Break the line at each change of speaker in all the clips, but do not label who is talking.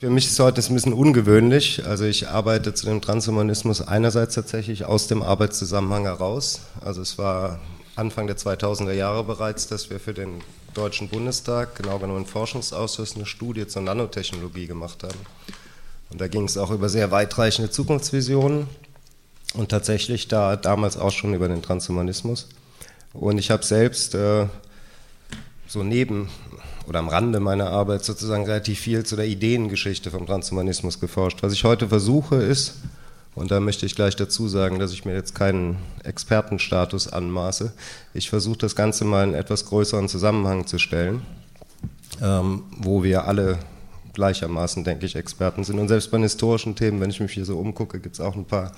Für mich ist heute ein bisschen ungewöhnlich. Also ich arbeite zu dem Transhumanismus einerseits tatsächlich aus dem Arbeitszusammenhang heraus. Also es war Anfang der 2000er Jahre bereits, dass wir für den Deutschen Bundestag, genau genommen Forschungsausschuss, eine Studie zur Nanotechnologie gemacht haben. Und da ging es auch über sehr weitreichende Zukunftsvisionen und tatsächlich da damals auch schon über den Transhumanismus. Und ich habe selbst äh, so neben oder am Rande meiner Arbeit sozusagen relativ viel zu der Ideengeschichte vom Transhumanismus geforscht. Was ich heute versuche ist, und da möchte ich gleich dazu sagen, dass ich mir jetzt keinen Expertenstatus anmaße, ich versuche das Ganze mal in etwas größeren Zusammenhang zu stellen, ähm, wo wir alle gleichermaßen, denke ich, Experten sind. Und selbst bei historischen Themen, wenn ich mich hier so umgucke, gibt es auch ein paar,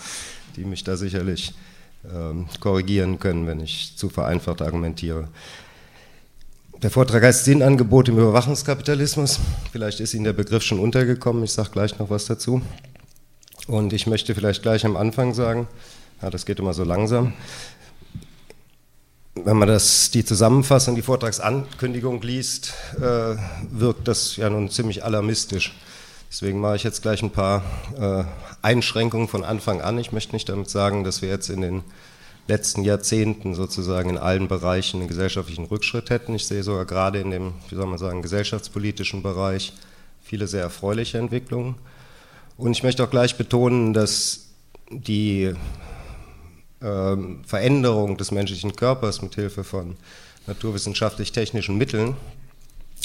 die mich da sicherlich ähm, korrigieren können, wenn ich zu vereinfacht argumentiere. Der Vortrag heißt Sinnangebot im Überwachungskapitalismus. Vielleicht ist Ihnen der Begriff schon untergekommen, ich sage gleich noch was dazu. Und ich möchte vielleicht gleich am Anfang sagen, ja, das geht immer so langsam, wenn man das, die Zusammenfassung, die Vortragsankündigung liest, äh, wirkt das ja nun ziemlich alarmistisch. Deswegen mache ich jetzt gleich ein paar äh, Einschränkungen von Anfang an. Ich möchte nicht damit sagen, dass wir jetzt in den letzten Jahrzehnten sozusagen in allen Bereichen einen gesellschaftlichen Rückschritt hätten. Ich sehe sogar gerade in dem, wie soll man sagen, gesellschaftspolitischen Bereich viele sehr erfreuliche Entwicklungen. Und ich möchte auch gleich betonen, dass die äh, Veränderung des menschlichen Körpers mit Hilfe von naturwissenschaftlich-technischen Mitteln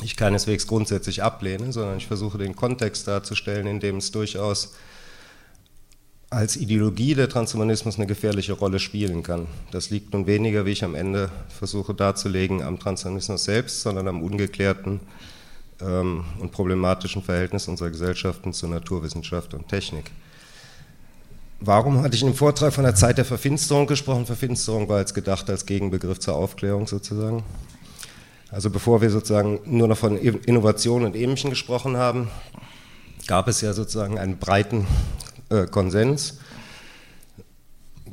ich keineswegs grundsätzlich ablehne, sondern ich versuche den Kontext darzustellen, in dem es durchaus als Ideologie der Transhumanismus eine gefährliche Rolle spielen kann. Das liegt nun weniger, wie ich am Ende versuche darzulegen, am Transhumanismus selbst, sondern am ungeklärten ähm, und problematischen Verhältnis unserer Gesellschaften zur Naturwissenschaft und Technik. Warum hatte ich dem Vortrag von der Zeit der Verfinsterung gesprochen? Verfinsterung war jetzt gedacht als Gegenbegriff zur Aufklärung sozusagen. Also bevor wir sozusagen nur noch von Innovation und Ähnlichem gesprochen haben, gab es ja sozusagen einen breiten äh, Konsens,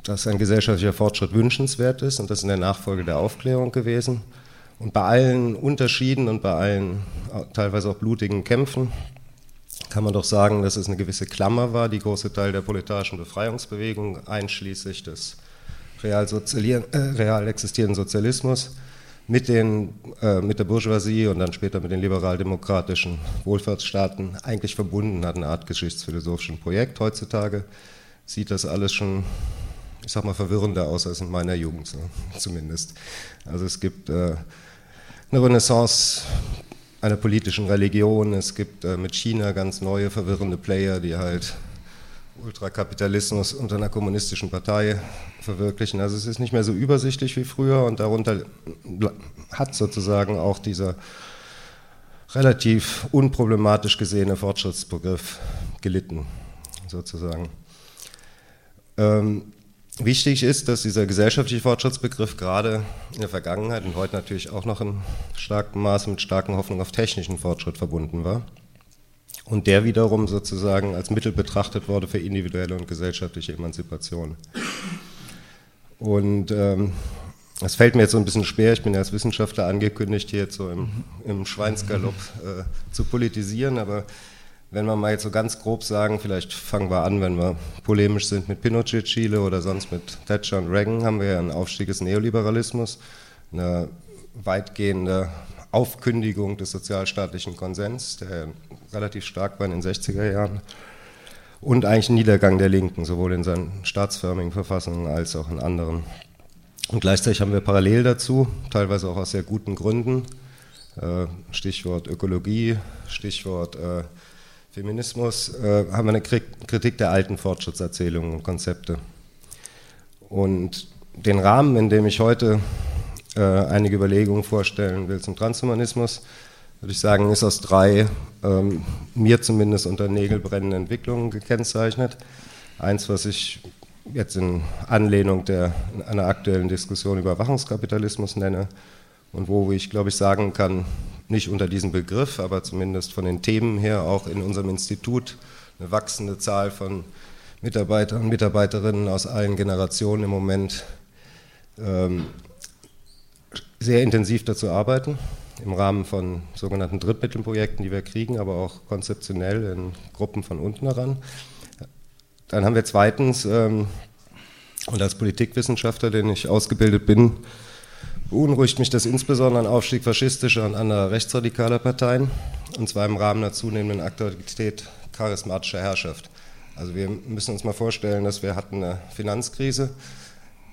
dass ein gesellschaftlicher Fortschritt wünschenswert ist und das in der Nachfolge der Aufklärung gewesen. Und bei allen Unterschieden und bei allen äh, teilweise auch blutigen Kämpfen kann man doch sagen, dass es eine gewisse Klammer war, die große Teil der proletarischen Befreiungsbewegung, einschließlich des real, äh, real existierenden Sozialismus, mit, den, äh, mit der Bourgeoisie und dann später mit den liberaldemokratischen Wohlfahrtsstaaten eigentlich verbunden hat, eine Art geschichtsphilosophischen Projekt. Heutzutage sieht das alles schon, ich sag mal, verwirrender aus als in meiner Jugend so, zumindest. Also es gibt äh, eine Renaissance einer politischen Religion, es gibt äh, mit China ganz neue verwirrende Player, die halt Ultrakapitalismus unter einer kommunistischen Partei verwirklichen. Also es ist nicht mehr so übersichtlich wie früher und darunter hat sozusagen auch dieser relativ unproblematisch gesehene Fortschrittsbegriff gelitten, sozusagen. Ähm, wichtig ist, dass dieser gesellschaftliche Fortschrittsbegriff gerade in der Vergangenheit und heute natürlich auch noch in starkem Maße mit starken Hoffnungen auf technischen Fortschritt verbunden war und der wiederum sozusagen als Mittel betrachtet wurde für individuelle und gesellschaftliche Emanzipation. Und ähm, es fällt mir jetzt so ein bisschen schwer, ich bin ja als Wissenschaftler angekündigt, hier jetzt so im, im Schweinsgalopp äh, zu politisieren, aber wenn wir mal jetzt so ganz grob sagen, vielleicht fangen wir an, wenn wir polemisch sind mit Pinochet, Chile oder sonst mit Thatcher und Reagan, haben wir ja einen Aufstieg des Neoliberalismus, eine weitgehende Aufkündigung des sozialstaatlichen Konsens, der relativ stark war in den 60er Jahren, und eigentlich Niedergang der Linken, sowohl in seinen staatsförmigen Verfassungen als auch in anderen. Und gleichzeitig haben wir parallel dazu, teilweise auch aus sehr guten Gründen, äh, Stichwort Ökologie, Stichwort äh, Feminismus, äh, haben wir eine Kritik der alten Fortschrittserzählungen und Konzepte. Und den Rahmen, in dem ich heute äh, einige Überlegungen vorstellen will zum Transhumanismus, würde ich sagen, ist aus drei ähm, mir zumindest unter Nägel brennenden Entwicklungen gekennzeichnet. Eins, was ich jetzt in Anlehnung der, einer aktuellen Diskussion über Wachungskapitalismus nenne und wo ich, glaube ich, sagen kann, nicht unter diesem Begriff, aber zumindest von den Themen her auch in unserem Institut eine wachsende Zahl von Mitarbeitern und Mitarbeiterinnen aus allen Generationen im Moment ähm, sehr intensiv dazu arbeiten, im Rahmen von sogenannten Drittmittelprojekten, die wir kriegen, aber auch konzeptionell in Gruppen von unten heran. Dann haben wir zweitens, ähm, und als Politikwissenschaftler, den ich ausgebildet bin, beunruhigt mich das insbesondere ein Aufstieg faschistischer und anderer rechtsradikaler Parteien, und zwar im Rahmen der zunehmenden Aktualität charismatischer Herrschaft. Also wir müssen uns mal vorstellen, dass wir hatten eine Finanzkrise.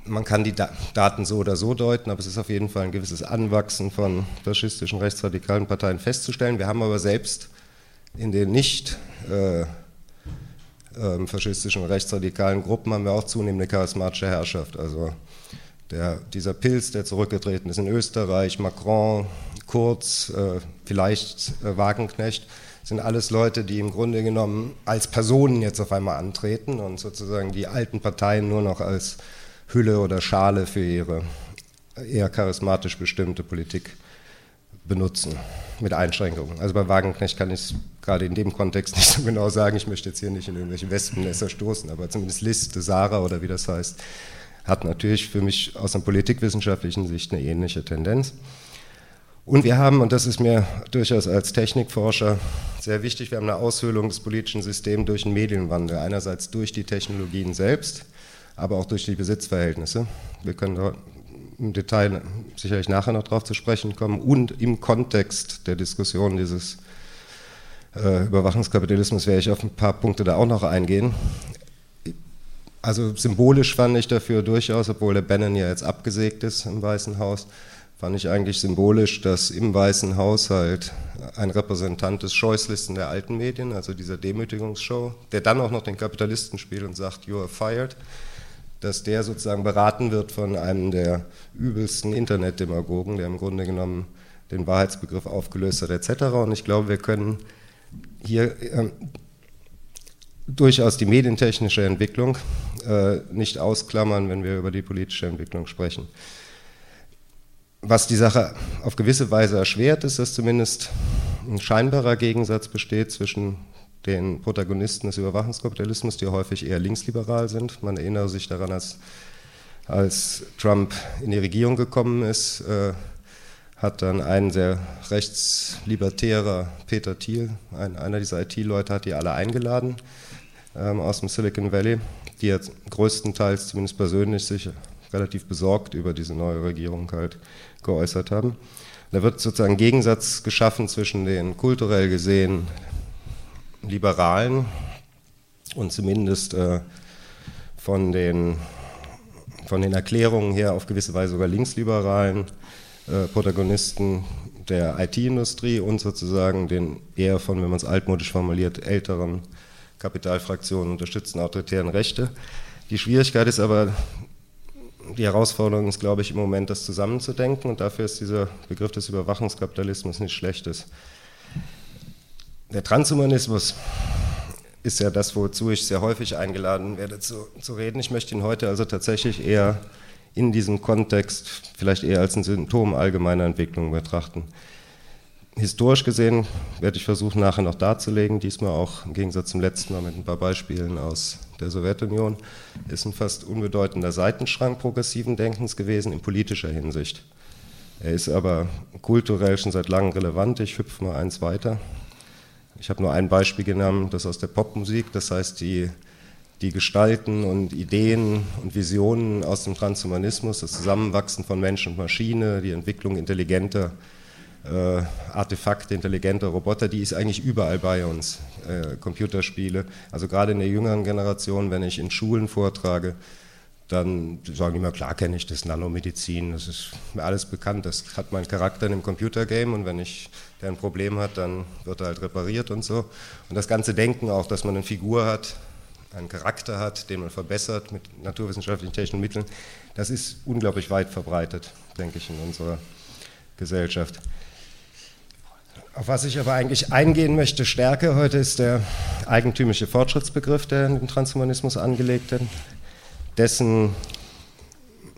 Man kann die Daten so oder so deuten, aber es ist auf jeden Fall ein gewisses Anwachsen von faschistischen rechtsradikalen Parteien festzustellen. Wir haben aber selbst in den nicht äh, äh, faschistischen rechtsradikalen Gruppen haben wir auch zunehmende charismatische Herrschaft. Also der, dieser Pilz, der zurückgetreten ist in Österreich, Macron, Kurz, äh, vielleicht äh, Wagenknecht, sind alles Leute, die im Grunde genommen als Personen jetzt auf einmal antreten und sozusagen die alten Parteien nur noch als Hülle oder Schale für ihre eher charismatisch bestimmte Politik benutzen, mit Einschränkungen. Also bei Wagenknecht kann ich es gerade in dem Kontext nicht so genau sagen, ich möchte jetzt hier nicht in irgendwelche Wespennester stoßen, aber zumindest Liste, Sarah oder wie das heißt, hat natürlich für mich aus einer politikwissenschaftlichen Sicht eine ähnliche Tendenz. Und wir haben, und das ist mir durchaus als Technikforscher sehr wichtig, wir haben eine Aushöhlung des politischen Systems durch den Medienwandel. Einerseits durch die Technologien selbst, aber auch durch die Besitzverhältnisse. Wir können da im Detail sicherlich nachher noch darauf zu sprechen kommen. Und im Kontext der Diskussion dieses äh, Überwachungskapitalismus werde ich auf ein paar Punkte da auch noch eingehen. Also symbolisch fand ich dafür durchaus, obwohl der Bannon ja jetzt abgesägt ist im Weißen Haus, fand ich eigentlich symbolisch, dass im Weißen Haus halt ein Repräsentant des Scheußlisten der alten Medien, also dieser Demütigungsshow, der dann auch noch den Kapitalisten spielt und sagt, you are fired, dass der sozusagen beraten wird von einem der übelsten Internetdemagogen, der im Grunde genommen den Wahrheitsbegriff aufgelöst hat, etc. Und ich glaube, wir können hier äh, durchaus die medientechnische Entwicklung äh, nicht ausklammern, wenn wir über die politische Entwicklung sprechen. Was die Sache auf gewisse Weise erschwert, ist, dass zumindest ein scheinbarer Gegensatz besteht zwischen den Protagonisten des Überwachungskapitalismus, die häufig eher linksliberal sind. Man erinnere sich daran, als, als Trump in die Regierung gekommen ist, äh, hat dann ein sehr rechtslibertärer Peter Thiel, ein, einer dieser IT-Leute, hat die alle eingeladen ähm, aus dem Silicon Valley, die jetzt größtenteils, zumindest persönlich, sich relativ besorgt über diese neue Regierung halt geäußert haben. Da wird sozusagen Gegensatz geschaffen zwischen den kulturell gesehen Liberalen und zumindest äh, von, den, von den Erklärungen her auf gewisse Weise sogar linksliberalen äh, Protagonisten der IT-Industrie und sozusagen den eher von, wenn man es altmodisch formuliert, älteren Kapitalfraktionen unterstützten autoritären Rechte. Die Schwierigkeit ist aber, die Herausforderung ist, glaube ich, im Moment das zusammenzudenken und dafür ist dieser Begriff des Überwachungskapitalismus nicht schlechtes. Der Transhumanismus ist ja das, wozu ich sehr häufig eingeladen werde zu, zu reden. Ich möchte ihn heute also tatsächlich eher in diesem Kontext, vielleicht eher als ein Symptom allgemeiner Entwicklung betrachten. Historisch gesehen werde ich versuchen, nachher noch darzulegen, diesmal auch im Gegensatz zum letzten Mal mit ein paar Beispielen aus der Sowjetunion, ist ein fast unbedeutender Seitenschrank progressiven Denkens gewesen in politischer Hinsicht. Er ist aber kulturell schon seit langem relevant. Ich hüpfe mal eins weiter. Ich habe nur ein Beispiel genommen, das aus der Popmusik, das heißt die, die Gestalten und Ideen und Visionen aus dem Transhumanismus, das Zusammenwachsen von Mensch und Maschine, die Entwicklung intelligenter äh, Artefakte, intelligente Roboter, die ist eigentlich überall bei uns. Äh, Computerspiele, also gerade in der jüngeren Generation, wenn ich in Schulen vortrage, dann sagen die mir, klar kenne ich das Nanomedizin, das ist mir alles bekannt, das hat meinen Charakter in einem Computergame und wenn ich der ein Problem hat, dann wird er halt repariert und so. Und das ganze Denken auch, dass man eine Figur hat, einen Charakter hat, den man verbessert mit naturwissenschaftlichen technischen Mitteln, das ist unglaublich weit verbreitet, denke ich, in unserer Gesellschaft. Auf was ich aber eigentlich eingehen möchte stärker heute ist der eigentümliche Fortschrittsbegriff, der in den Transhumanismus angelegt wird, dessen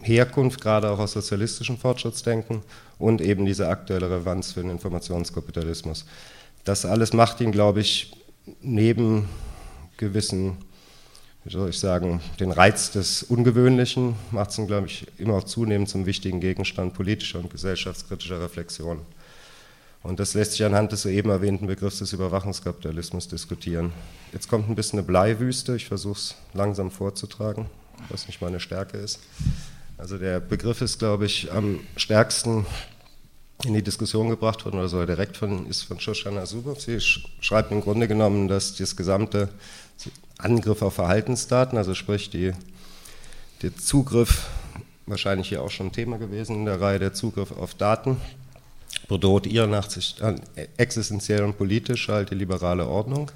Herkunft gerade auch aus sozialistischem Fortschrittsdenken und eben diese aktuelle Relevanz für den Informationskapitalismus. Das alles macht ihn, glaube ich, neben gewissen, wie soll ich sagen, den Reiz des Ungewöhnlichen, macht es ihn, glaube ich, immer auch zunehmend zum wichtigen Gegenstand politischer und gesellschaftskritischer Reflexion. Und das lässt sich anhand des soeben erwähnten Begriffs des Überwachungskapitalismus diskutieren. Jetzt kommt ein bisschen eine Bleiwüste, ich versuche es langsam vorzutragen, was nicht meine Stärke ist. Also der Begriff ist, glaube ich, am stärksten in die Diskussion gebracht worden, oder sogar direkt von, ist von Shoshana Zuboff. Sie schreibt im Grunde genommen, dass das gesamte Angriff auf Verhaltensdaten, also sprich die, der Zugriff, wahrscheinlich hier auch schon Thema gewesen in der Reihe, der Zugriff auf Daten, bedroht ihrer Nachsicht existenziell und politisch halt die liberale Ordnung.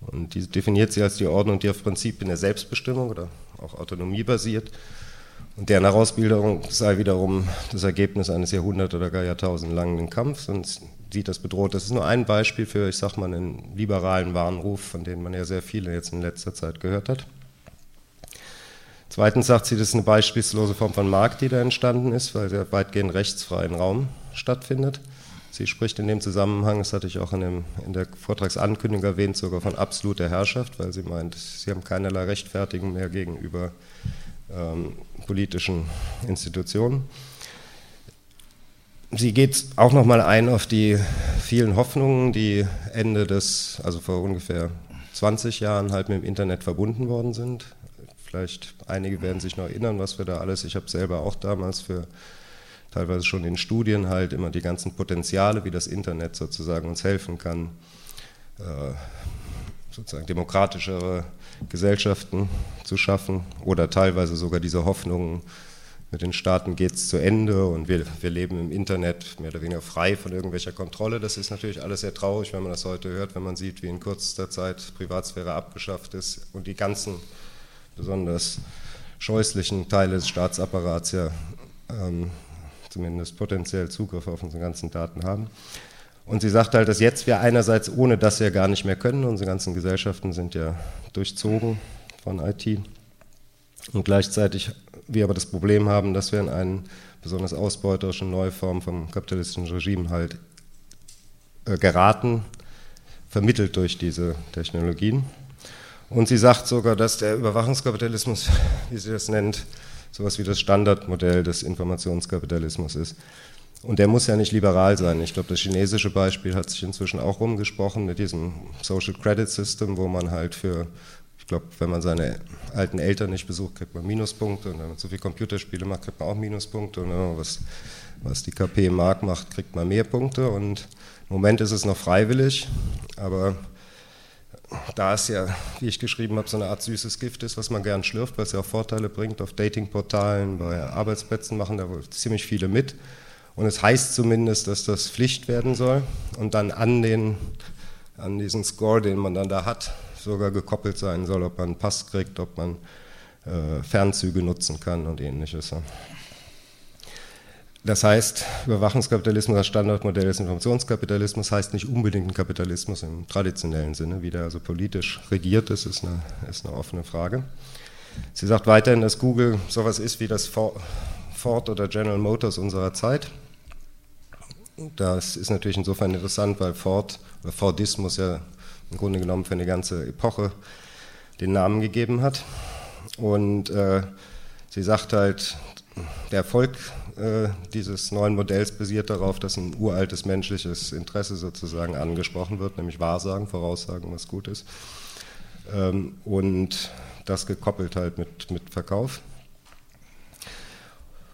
Und die definiert sie als die Ordnung, die auf Prinzipien der Selbstbestimmung oder auch Autonomie basiert. Und deren Herausbildung sei wiederum das Ergebnis eines Jahrhundert- oder gar jahrtausendlangen Kampfs und sieht das bedroht. Das ist nur ein Beispiel für, ich sag mal, einen liberalen Warnruf, von dem man ja sehr viele jetzt in letzter Zeit gehört hat. Zweitens sagt sie, das ist eine beispiellose Form von Markt, die da entstanden ist, weil der weitgehend rechtsfreien Raum stattfindet. Sie spricht in dem Zusammenhang, das hatte ich auch in, dem, in der Vortragsankündigung erwähnt, sogar von absoluter Herrschaft, weil sie meint, sie haben keinerlei Rechtfertigung mehr gegenüber ähm, politischen Institutionen. Sie geht auch nochmal ein auf die vielen Hoffnungen, die Ende des, also vor ungefähr 20 Jahren halt mit dem Internet verbunden worden sind. Vielleicht einige werden sich noch erinnern, was wir da alles, ich habe selber auch damals für teilweise schon in Studien halt immer die ganzen Potenziale, wie das Internet sozusagen uns helfen kann, äh, sozusagen demokratischere Gesellschaften zu schaffen oder teilweise sogar diese Hoffnungen, mit den Staaten geht es zu Ende und wir, wir leben im Internet mehr oder weniger frei von irgendwelcher Kontrolle. Das ist natürlich alles sehr traurig, wenn man das heute hört, wenn man sieht, wie in kürzester Zeit Privatsphäre abgeschafft ist und die ganzen besonders scheußlichen Teile des Staatsapparats ja ähm, zumindest potenziell Zugriff auf unsere ganzen Daten haben. Und sie sagt halt, dass jetzt wir einerseits ohne das ja gar nicht mehr können, unsere ganzen Gesellschaften sind ja durchzogen von IT. Und gleichzeitig wir aber das Problem haben, dass wir in eine besonders ausbeuterische neue Form vom kapitalistischen Regime halt äh, geraten, vermittelt durch diese Technologien. Und sie sagt sogar, dass der Überwachungskapitalismus, wie sie das nennt, sowas wie das Standardmodell des Informationskapitalismus ist. Und der muss ja nicht liberal sein. Ich glaube, das chinesische Beispiel hat sich inzwischen auch rumgesprochen mit diesem Social Credit System, wo man halt für, ich glaube, wenn man seine alten Eltern nicht besucht, kriegt man Minuspunkte und wenn man zu viel Computerspiele macht, kriegt man auch Minuspunkte und wenn man was, was die KP im Markt macht, kriegt man mehr Punkte und im Moment ist es noch freiwillig, aber da es ja, wie ich geschrieben habe, so eine Art süßes Gift ist, was man gern schlürft, weil es ja auch Vorteile bringt, auf Datingportalen, bei Arbeitsplätzen machen da wohl ziemlich viele mit. Und es heißt zumindest, dass das Pflicht werden soll und dann an, den, an diesen Score, den man dann da hat, sogar gekoppelt sein soll, ob man einen Pass kriegt, ob man äh, Fernzüge nutzen kann und ähnliches. Das heißt, Überwachungskapitalismus als Standardmodell des Informationskapitalismus heißt nicht unbedingt ein Kapitalismus im traditionellen Sinne. Wie der also politisch regiert ist, ist eine, ist eine offene Frage. Sie sagt weiterhin, dass Google sowas ist wie das Ford oder General Motors unserer Zeit. Das ist natürlich insofern interessant, weil Ford oder Fordismus ja im Grunde genommen für eine ganze Epoche den Namen gegeben hat. Und äh, sie sagt halt, der Erfolg äh, dieses neuen Modells basiert darauf, dass ein uraltes menschliches Interesse sozusagen angesprochen wird, nämlich Wahrsagen, Voraussagen, was gut ist. Ähm, und das gekoppelt halt mit, mit Verkauf.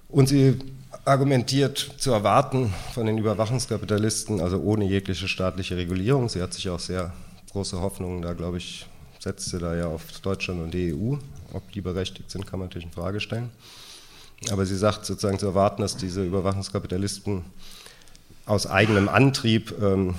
Und sie argumentiert zu erwarten von den Überwachungskapitalisten, also ohne jegliche staatliche Regulierung. Sie hat sich auch sehr große Hoffnungen, da glaube ich, setzt sie da ja auf Deutschland und die EU. Ob die berechtigt sind, kann man natürlich in Frage stellen. Aber sie sagt sozusagen zu erwarten, dass diese Überwachungskapitalisten aus eigenem Antrieb ähm,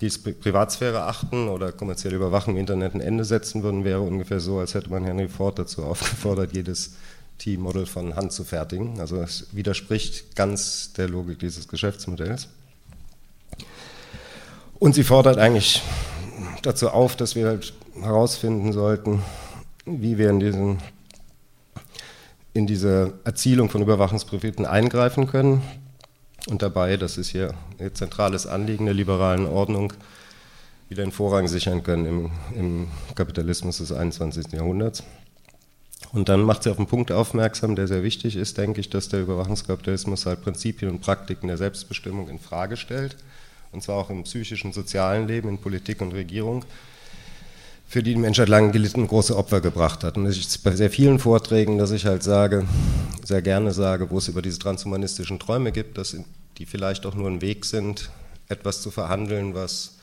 die Privatsphäre achten oder kommerzielle Überwachung im Internet ein Ende setzen würden, wäre ungefähr so, als hätte man Henry Ford dazu aufgefordert, jedes T-Model von Hand zu fertigen. Also es widerspricht ganz der Logik dieses Geschäftsmodells. Und sie fordert eigentlich dazu auf, dass wir halt herausfinden sollten, wie wir in diesen in diese Erzielung von Überwachungsprofiten eingreifen können und dabei, das ist hier ein zentrales Anliegen der liberalen Ordnung, wieder den Vorrang sichern können im, im Kapitalismus des 21. Jahrhunderts. Und dann macht sie auf einen Punkt aufmerksam, der sehr wichtig ist, denke ich, dass der Überwachungskapitalismus halt Prinzipien und Praktiken der Selbstbestimmung in Frage stellt und zwar auch im psychischen, sozialen Leben, in Politik und Regierung, für die die Menschheit lange gelitten große Opfer gebracht hat. Und ich bei sehr vielen Vorträgen, dass ich halt sage, sehr gerne sage, wo es über diese transhumanistischen Träume gibt, dass die vielleicht auch nur ein Weg sind, etwas zu verhandeln, was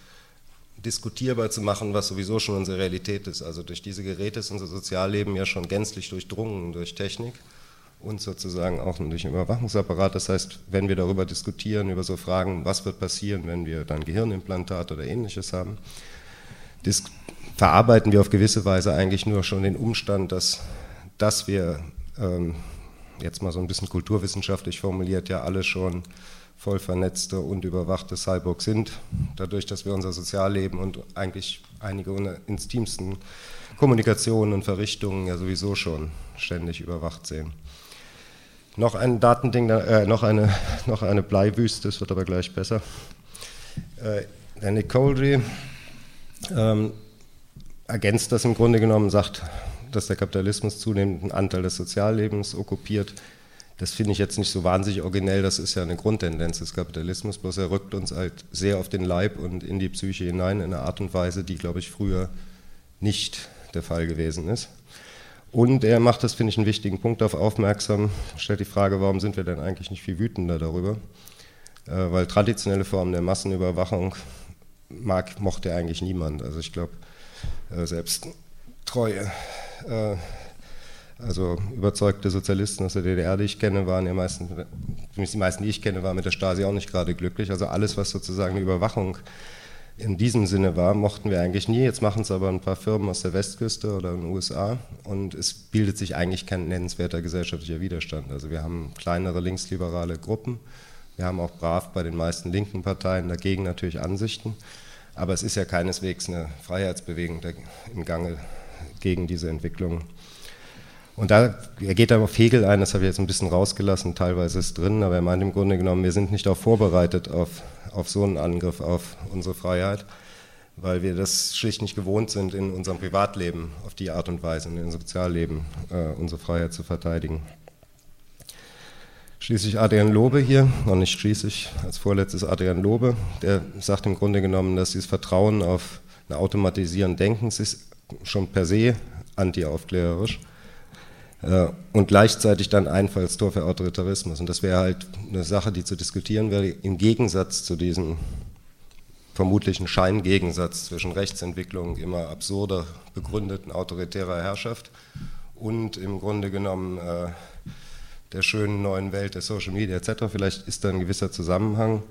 diskutierbar zu machen, was sowieso schon unsere Realität ist. Also durch diese Geräte ist unser Sozialleben ja schon gänzlich durchdrungen durch Technik und sozusagen auch durch den Überwachungsapparat. Das heißt, wenn wir darüber diskutieren, über so Fragen, was wird passieren, wenn wir dann Gehirnimplantat oder ähnliches haben, verarbeiten wir auf gewisse Weise eigentlich nur schon den Umstand, dass, dass wir, ähm, jetzt mal so ein bisschen kulturwissenschaftlich formuliert, ja alle schon voll vernetzte und überwachte Cyborgs sind, dadurch, dass wir unser Sozialleben und eigentlich einige unserer intimsten Kommunikationen und Verrichtungen ja sowieso schon ständig überwacht sehen. Noch ein Datending, äh, noch, eine, noch eine Bleiwüste, es wird aber gleich besser. Äh, der Nick Coldry ähm, ergänzt das im Grunde genommen, sagt, dass der Kapitalismus zunehmend einen Anteil des Soziallebens okkupiert das finde ich jetzt nicht so wahnsinnig originell, das ist ja eine Grundtendenz des Kapitalismus, bloß er rückt uns halt sehr auf den Leib und in die Psyche hinein in einer Art und Weise, die, glaube ich, früher nicht der Fall gewesen ist. Und er macht das, finde ich, einen wichtigen Punkt auf aufmerksam, stellt die Frage, warum sind wir denn eigentlich nicht viel wütender darüber? Äh, weil traditionelle Formen der Massenüberwachung mag, mochte eigentlich niemand. Also ich glaube, äh, selbst treue äh, also überzeugte Sozialisten aus der DDR, die ich kenne, waren ja meistens, die meisten, die ich kenne, waren mit der Stasi auch nicht gerade glücklich. Also alles, was sozusagen eine Überwachung in diesem Sinne war, mochten wir eigentlich nie. Jetzt machen es aber ein paar Firmen aus der Westküste oder in den USA und es bildet sich eigentlich kein nennenswerter gesellschaftlicher Widerstand. Also wir haben kleinere linksliberale Gruppen, wir haben auch brav bei den meisten linken Parteien dagegen natürlich Ansichten, aber es ist ja keineswegs eine Freiheitsbewegung im Gange gegen diese Entwicklung. Und da er geht er auf Hegel ein, das habe ich jetzt ein bisschen rausgelassen, teilweise ist drin, aber er meint im Grunde genommen, wir sind nicht darauf vorbereitet auf, auf so einen Angriff auf unsere Freiheit, weil wir das schlicht nicht gewohnt sind, in unserem Privatleben auf die Art und Weise, in unserem Sozialleben äh, unsere Freiheit zu verteidigen. Schließlich Adrian Lobe hier, noch nicht schließlich, als vorletztes Adrian Lobe, der sagt im Grunde genommen, dass dieses Vertrauen auf ein automatisierende Denken ist schon per se anti-aufklärerisch äh, und gleichzeitig dann Einfallstor für Autoritarismus. Und das wäre halt eine Sache, die zu diskutieren wäre, im Gegensatz zu diesem vermutlichen Scheingegensatz zwischen Rechtsentwicklung immer absurder begründeten autoritärer Herrschaft und im Grunde genommen äh, der schönen neuen Welt der Social Media etc. Vielleicht ist da ein gewisser Zusammenhang,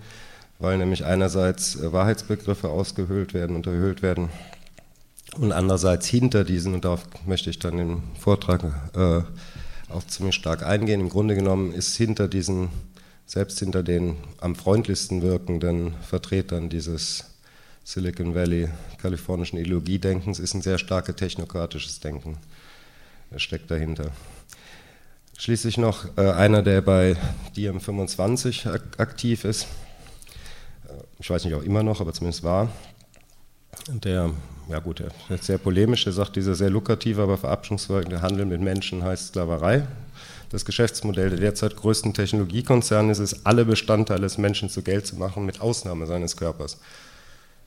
weil nämlich einerseits äh, Wahrheitsbegriffe ausgehöhlt werden, unterhöhlt werden und andererseits hinter diesen, und darauf möchte ich dann im Vortrag äh, auch ziemlich stark eingehen, im Grunde genommen ist hinter diesen, selbst hinter den am freundlichsten wirkenden Vertretern dieses Silicon Valley kalifornischen Ideologiedenkens ist ein sehr starkes technokratisches Denken. Das steckt dahinter. Schließlich noch äh, einer, der bei DiEM25 ak aktiv ist. Äh, ich weiß nicht, auch immer noch, aber zumindest war. Der ja gut, er ist sehr polemisch, er sagt, dieser sehr lukrative, aber verabschiedungsfolgende Handel mit Menschen heißt Sklaverei. Das Geschäftsmodell der derzeit größten Technologiekonzerne ist es, alle Bestandteile des Menschen zu Geld zu machen, mit Ausnahme seines Körpers.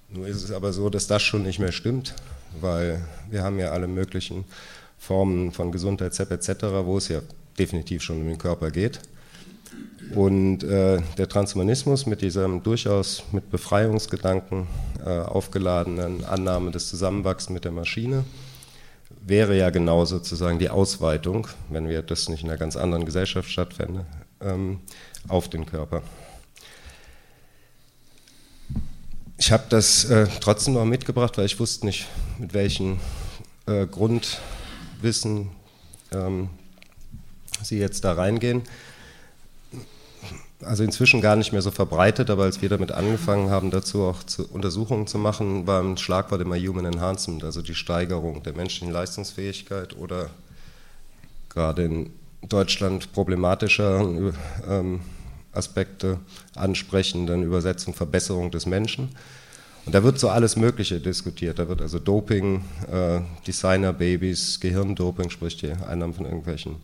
Nur ist es aber so, dass das schon nicht mehr stimmt, weil wir haben ja alle möglichen Formen von Gesundheit etc., wo es ja definitiv schon um den Körper geht. Und äh, der Transhumanismus mit diesem durchaus mit Befreiungsgedanken äh, aufgeladenen Annahme des Zusammenwachsens mit der Maschine wäre ja genau sozusagen die Ausweitung, wenn wir das nicht in einer ganz anderen Gesellschaft stattfände, ähm, auf den Körper. Ich habe das äh, trotzdem noch mitgebracht, weil ich wusste nicht, mit welchem äh, Grundwissen ähm, Sie jetzt da reingehen also inzwischen gar nicht mehr so verbreitet, aber als wir damit angefangen haben, dazu auch zu Untersuchungen zu machen, war ein Schlagwort immer Human Enhancement, also die Steigerung der menschlichen Leistungsfähigkeit oder gerade in Deutschland problematischer ähm, Aspekte ansprechenden Übersetzung Verbesserung des Menschen. Und da wird so alles Mögliche diskutiert. Da wird also Doping, äh, Designer-Babys, Gehirndoping, sprich die Einnahmen von irgendwelchen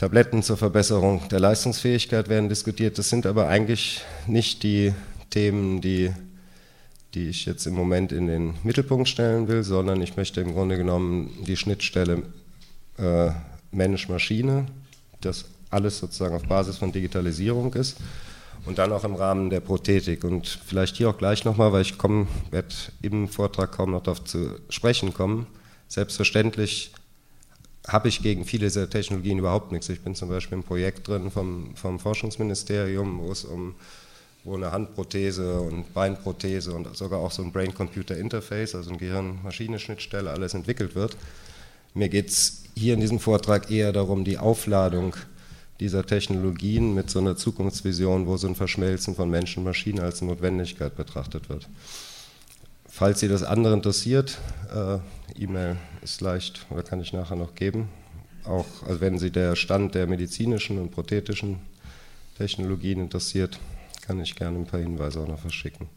Tabletten zur Verbesserung der Leistungsfähigkeit werden diskutiert. Das sind aber eigentlich nicht die Themen, die, die ich jetzt im Moment in den Mittelpunkt stellen will, sondern ich möchte im Grunde genommen die Schnittstelle äh, Mensch-Maschine, das alles sozusagen auf Basis von Digitalisierung ist und dann auch im Rahmen der Prothetik. Und vielleicht hier auch gleich nochmal, weil ich werde im Vortrag kaum noch darauf zu sprechen kommen. Selbstverständlich habe ich gegen viele dieser Technologien überhaupt nichts. Ich bin zum Beispiel im Projekt drin vom, vom Forschungsministerium, wo es um wo eine Handprothese und Beinprothese und sogar auch so ein Brain-Computer-Interface, also eine Gehirn-Maschine-Schnittstelle, alles entwickelt wird. Mir geht es hier in diesem Vortrag eher darum, die Aufladung dieser Technologien mit so einer Zukunftsvision, wo so ein Verschmelzen von Mensch und Maschine als Notwendigkeit betrachtet wird. Falls Sie das andere interessiert, äh, E-Mail ist leicht oder kann ich nachher noch geben. Auch also wenn Sie der Stand der medizinischen und prothetischen Technologien interessiert, kann ich gerne ein paar Hinweise auch noch verschicken.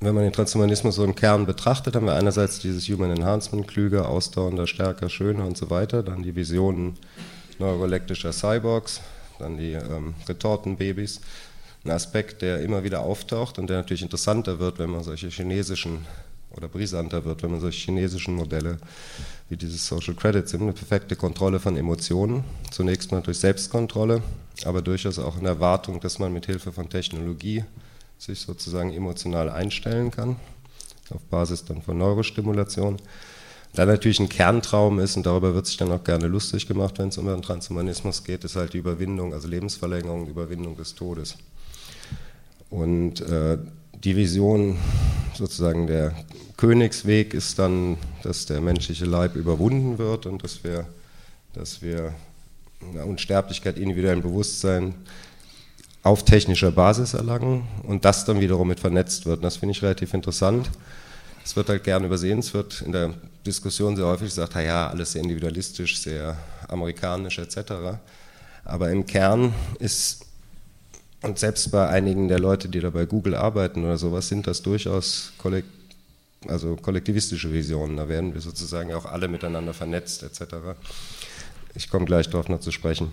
Wenn man den Transhumanismus so im Kern betrachtet, haben wir einerseits dieses Human Enhancement, klüger, ausdauernder, stärker, schöner und so weiter, dann die Visionen neuroelektrischer Cyborgs, dann die ähm, Retortenbabys. Ein Aspekt, der immer wieder auftaucht und der natürlich interessanter wird, wenn man solche chinesischen oder brisanter wird, wenn man solche chinesischen Modelle wie dieses Social Credit sind, eine perfekte Kontrolle von Emotionen, zunächst mal durch Selbstkontrolle, aber durchaus auch in Erwartung, dass man mit Hilfe von Technologie sich sozusagen emotional einstellen kann, auf Basis dann von Neurostimulation. Dann natürlich ein Kerntraum ist, und darüber wird sich dann auch gerne lustig gemacht, wenn es um den Transhumanismus geht, ist halt die Überwindung, also Lebensverlängerung, Überwindung des Todes. Und äh, die Vision, sozusagen der Königsweg ist dann, dass der menschliche Leib überwunden wird und dass wir, dass wir Unsterblichkeit, individuellen Bewusstsein auf technischer Basis erlangen und das dann wiederum mit vernetzt wird. Und das finde ich relativ interessant. Es wird halt gern übersehen, es wird in der Diskussion sehr häufig gesagt, ja, alles sehr individualistisch, sehr amerikanisch etc. Aber im Kern ist, und selbst bei einigen der Leute, die da bei Google arbeiten oder sowas, sind das durchaus kollekt, also kollektivistische Visionen. Da werden wir sozusagen auch alle miteinander vernetzt etc. Ich komme gleich darauf noch zu sprechen.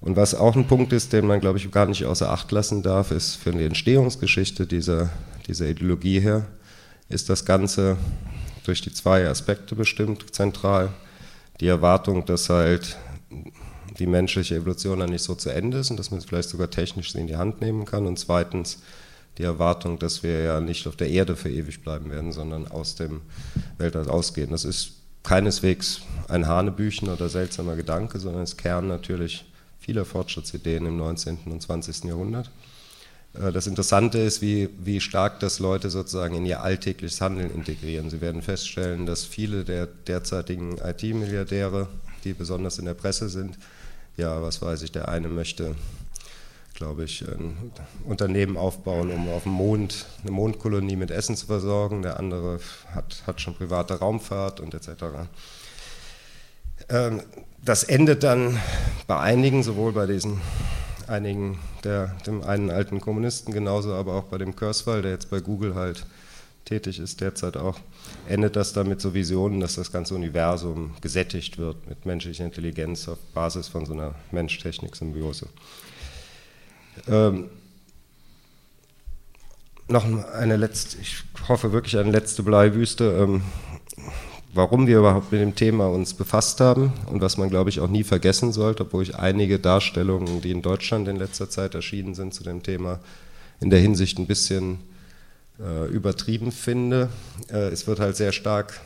Und was auch ein Punkt ist, den man, glaube ich, gar nicht außer Acht lassen darf, ist für die Entstehungsgeschichte dieser, dieser Ideologie her, ist das Ganze durch die zwei Aspekte bestimmt, zentral. Die Erwartung, dass halt die menschliche Evolution dann nicht so zu Ende ist und dass man es vielleicht sogar technisch in die Hand nehmen kann. Und zweitens die Erwartung, dass wir ja nicht auf der Erde für ewig bleiben werden, sondern aus dem Weltall ausgehen. Das ist keineswegs ein Hanebüchen oder seltsamer Gedanke, sondern ist Kern natürlich vieler Fortschrittsideen im 19. und 20. Jahrhundert. Äh, das Interessante ist, wie, wie stark das Leute sozusagen in ihr alltägliches Handeln integrieren. Sie werden feststellen, dass viele der derzeitigen IT-Milliardäre, die besonders in der Presse sind, ja, was weiß ich, der eine möchte, glaube ich, ein Unternehmen aufbauen, um auf dem Mond eine Mondkolonie mit Essen zu versorgen, der andere hat, hat schon private Raumfahrt und etc. Ähm, das endet dann bei einigen, sowohl bei diesen einigen, der, dem einen alten Kommunisten genauso, aber auch bei dem Kurzweil, der jetzt bei Google halt tätig ist derzeit auch, endet das dann mit so Visionen, dass das ganze Universum gesättigt wird mit menschlicher Intelligenz auf Basis von so einer Mensch-Technik-Symbiose. Ähm, noch eine letzte, ich hoffe wirklich eine letzte Bleiwüste. Ähm, warum wir überhaupt mit dem Thema uns befasst haben und was man, glaube ich, auch nie vergessen sollte, obwohl ich einige Darstellungen, die in Deutschland in letzter Zeit erschienen sind zu dem Thema, in der Hinsicht ein bisschen äh, übertrieben finde. Äh, es wird halt sehr stark,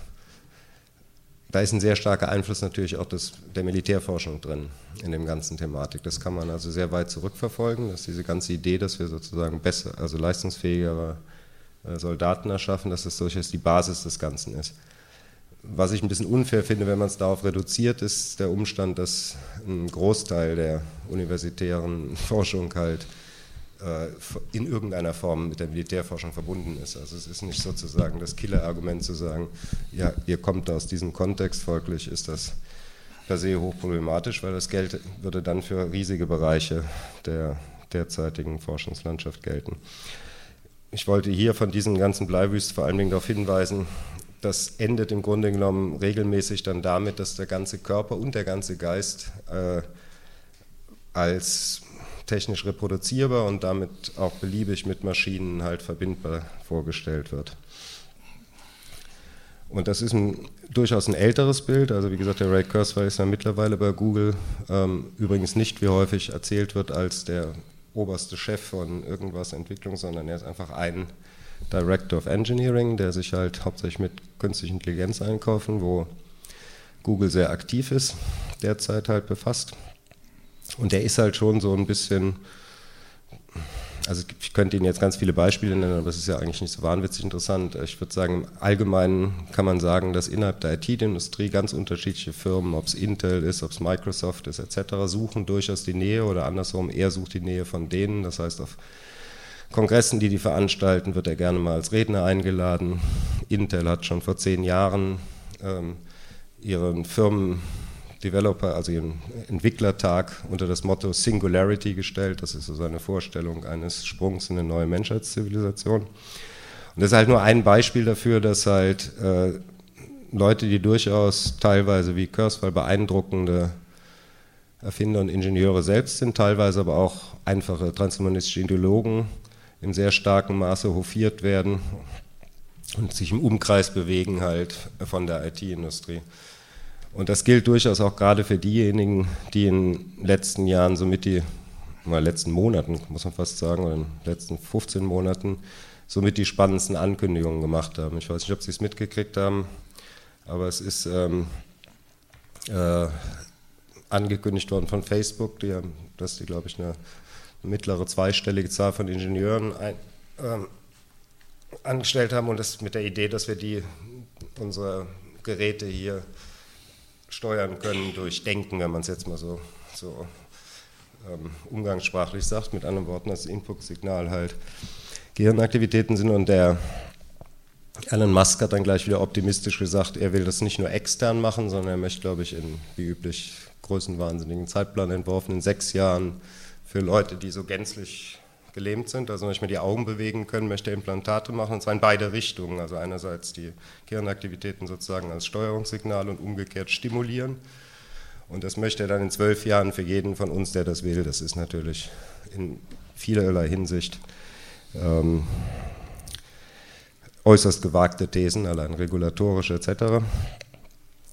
da ist ein sehr starker Einfluss natürlich auch des, der Militärforschung drin in dem ganzen Thematik. Das kann man also sehr weit zurückverfolgen, dass diese ganze Idee, dass wir sozusagen besser, also leistungsfähigere äh, Soldaten erschaffen, dass das durchaus die Basis des Ganzen ist. Was ich ein bisschen unfair finde, wenn man es darauf reduziert, ist der Umstand, dass ein Großteil der universitären Forschung halt in irgendeiner Form mit der Militärforschung verbunden ist. Also es ist nicht sozusagen das Killerargument zu sagen, ja, ihr kommt aus diesem Kontext, folglich ist das per se hochproblematisch, weil das Geld würde dann für riesige Bereiche der derzeitigen Forschungslandschaft gelten. Ich wollte hier von diesen ganzen Bleiwüsten vor allen Dingen darauf hinweisen, das endet im Grunde genommen regelmäßig dann damit, dass der ganze Körper und der ganze Geist äh, als technisch reproduzierbar und damit auch beliebig mit Maschinen halt verbindbar vorgestellt wird. Und das ist ein, durchaus ein älteres Bild. Also wie gesagt, der Ray Kurzweil ist ja mittlerweile bei Google. Ähm, übrigens nicht, wie häufig erzählt wird, als der oberste Chef von irgendwas Entwicklung, sondern er ist einfach ein Director of Engineering, der sich halt hauptsächlich mit künstlicher Intelligenz einkaufen, wo Google sehr aktiv ist, derzeit halt befasst. Und der ist halt schon so ein bisschen also ich könnte Ihnen jetzt ganz viele Beispiele nennen, aber es ist ja eigentlich nicht so wahnwitzig interessant. Ich würde sagen, im Allgemeinen kann man sagen, dass innerhalb der IT-Industrie ganz unterschiedliche Firmen, ob es Intel ist, ob es Microsoft ist, etc., suchen durchaus die Nähe oder andersrum, er sucht die Nähe von denen. Das heißt, auf Kongressen, die die veranstalten, wird er gerne mal als Redner eingeladen. Intel hat schon vor zehn Jahren ähm, ihren Firmen Developer, also ihren Entwicklertag unter das Motto Singularity gestellt. Das ist so seine Vorstellung eines Sprungs in eine neue Menschheitszivilisation. Und das ist halt nur ein Beispiel dafür, dass halt äh, Leute, die durchaus teilweise wie Kurzweil beeindruckende Erfinder und Ingenieure selbst sind, teilweise aber auch einfache transhumanistische Ideologen in sehr starkem Maße hofiert werden und sich im Umkreis bewegen halt von der IT-Industrie. Und das gilt durchaus auch gerade für diejenigen, die in den letzten Jahren, somit die, oder letzten Monaten, muss man fast sagen, oder in den letzten 15 Monaten, somit die spannendsten Ankündigungen gemacht haben. Ich weiß nicht, ob Sie es mitgekriegt haben, aber es ist ähm, äh, angekündigt worden von Facebook, die haben, dass die, glaube ich, eine, mittlere zweistellige Zahl von Ingenieuren ein, ähm, angestellt haben und das mit der Idee, dass wir die unsere Geräte hier steuern können durch Denken, wenn man es jetzt mal so, so ähm, umgangssprachlich sagt, mit anderen Worten, das Input-Signal halt. Gehirnaktivitäten sind und der Elon Musk hat dann gleich wieder optimistisch gesagt, er will das nicht nur extern machen, sondern er möchte, glaube ich, in wie üblich größenwahnsinnigen Zeitplan entworfen, in sechs Jahren für Leute, die so gänzlich gelähmt sind, also nicht mehr die Augen bewegen können, möchte Implantate machen, und zwar in beide Richtungen. Also einerseits die Gehirnaktivitäten sozusagen als Steuerungssignal und umgekehrt stimulieren. Und das möchte er dann in zwölf Jahren für jeden von uns, der das will. Das ist natürlich in vielerlei Hinsicht ähm, äußerst gewagte Thesen, allein regulatorische etc.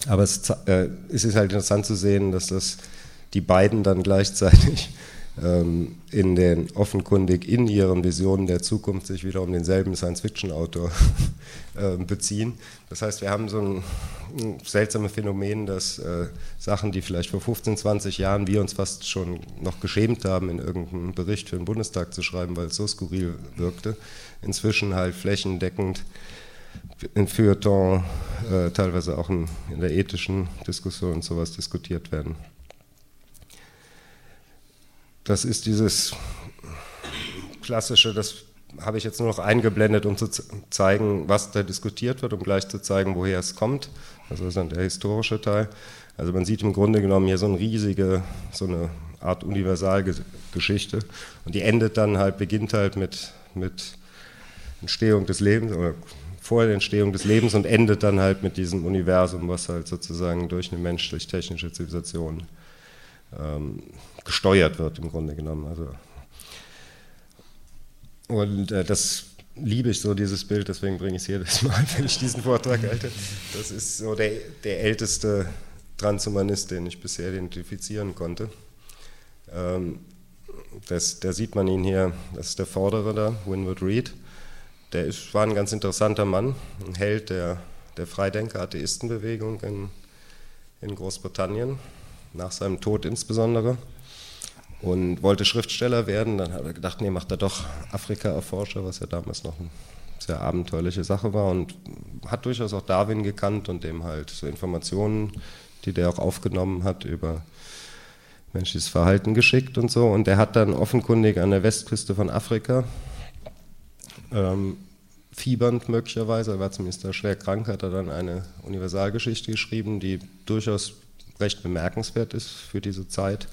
Aber es, äh, es ist halt interessant zu sehen, dass das die beiden dann gleichzeitig in den offenkundig in ihren Visionen der Zukunft sich wieder um denselben Science-Fiction-Autor ähm, beziehen. Das heißt, wir haben so ein, ein seltsames Phänomen, dass äh, Sachen, die vielleicht vor 15, 20 Jahren wir uns fast schon noch geschämt haben, in irgendeinem Bericht für den Bundestag zu schreiben, weil es so skurril wirkte, inzwischen halt flächendeckend in Feuilleton, äh, teilweise auch in, in der ethischen Diskussion und sowas diskutiert werden. Das ist dieses klassische, das habe ich jetzt nur noch eingeblendet, um zu zeigen, was da diskutiert wird, um gleich zu zeigen, woher es kommt. Also das ist dann der historische Teil. Also man sieht im Grunde genommen hier so eine riesige, so eine Art Universalgeschichte. Und die endet dann halt, beginnt halt mit, mit Entstehung des Lebens oder vor der Entstehung des Lebens und endet dann halt mit diesem Universum, was halt sozusagen durch eine menschlich-technische Zivilisation ähm, gesteuert wird im Grunde genommen. Also und äh, das liebe ich so, dieses Bild, deswegen bringe ich es jedes Mal, wenn ich diesen Vortrag halte. Das ist so der, der älteste Transhumanist, den ich bisher identifizieren konnte. Ähm, das, da sieht man ihn hier, das ist der Vordere da, Winwood Reed. Der ist, war ein ganz interessanter Mann, ein Held der, der Freidenker-Atheistenbewegung in, in Großbritannien, nach seinem Tod insbesondere und wollte Schriftsteller werden. Dann hat er gedacht, nee, macht er doch Afrika-Erforscher, was ja damals noch eine sehr abenteuerliche Sache war und hat durchaus auch Darwin gekannt und dem halt so Informationen, die der auch aufgenommen hat über menschliches Verhalten geschickt und so. Und der hat dann offenkundig an der Westküste von Afrika, ähm, fiebernd möglicherweise, er war zumindest da schwer krank, hat er dann eine Universalgeschichte geschrieben, die durchaus recht bemerkenswert ist für diese Zeit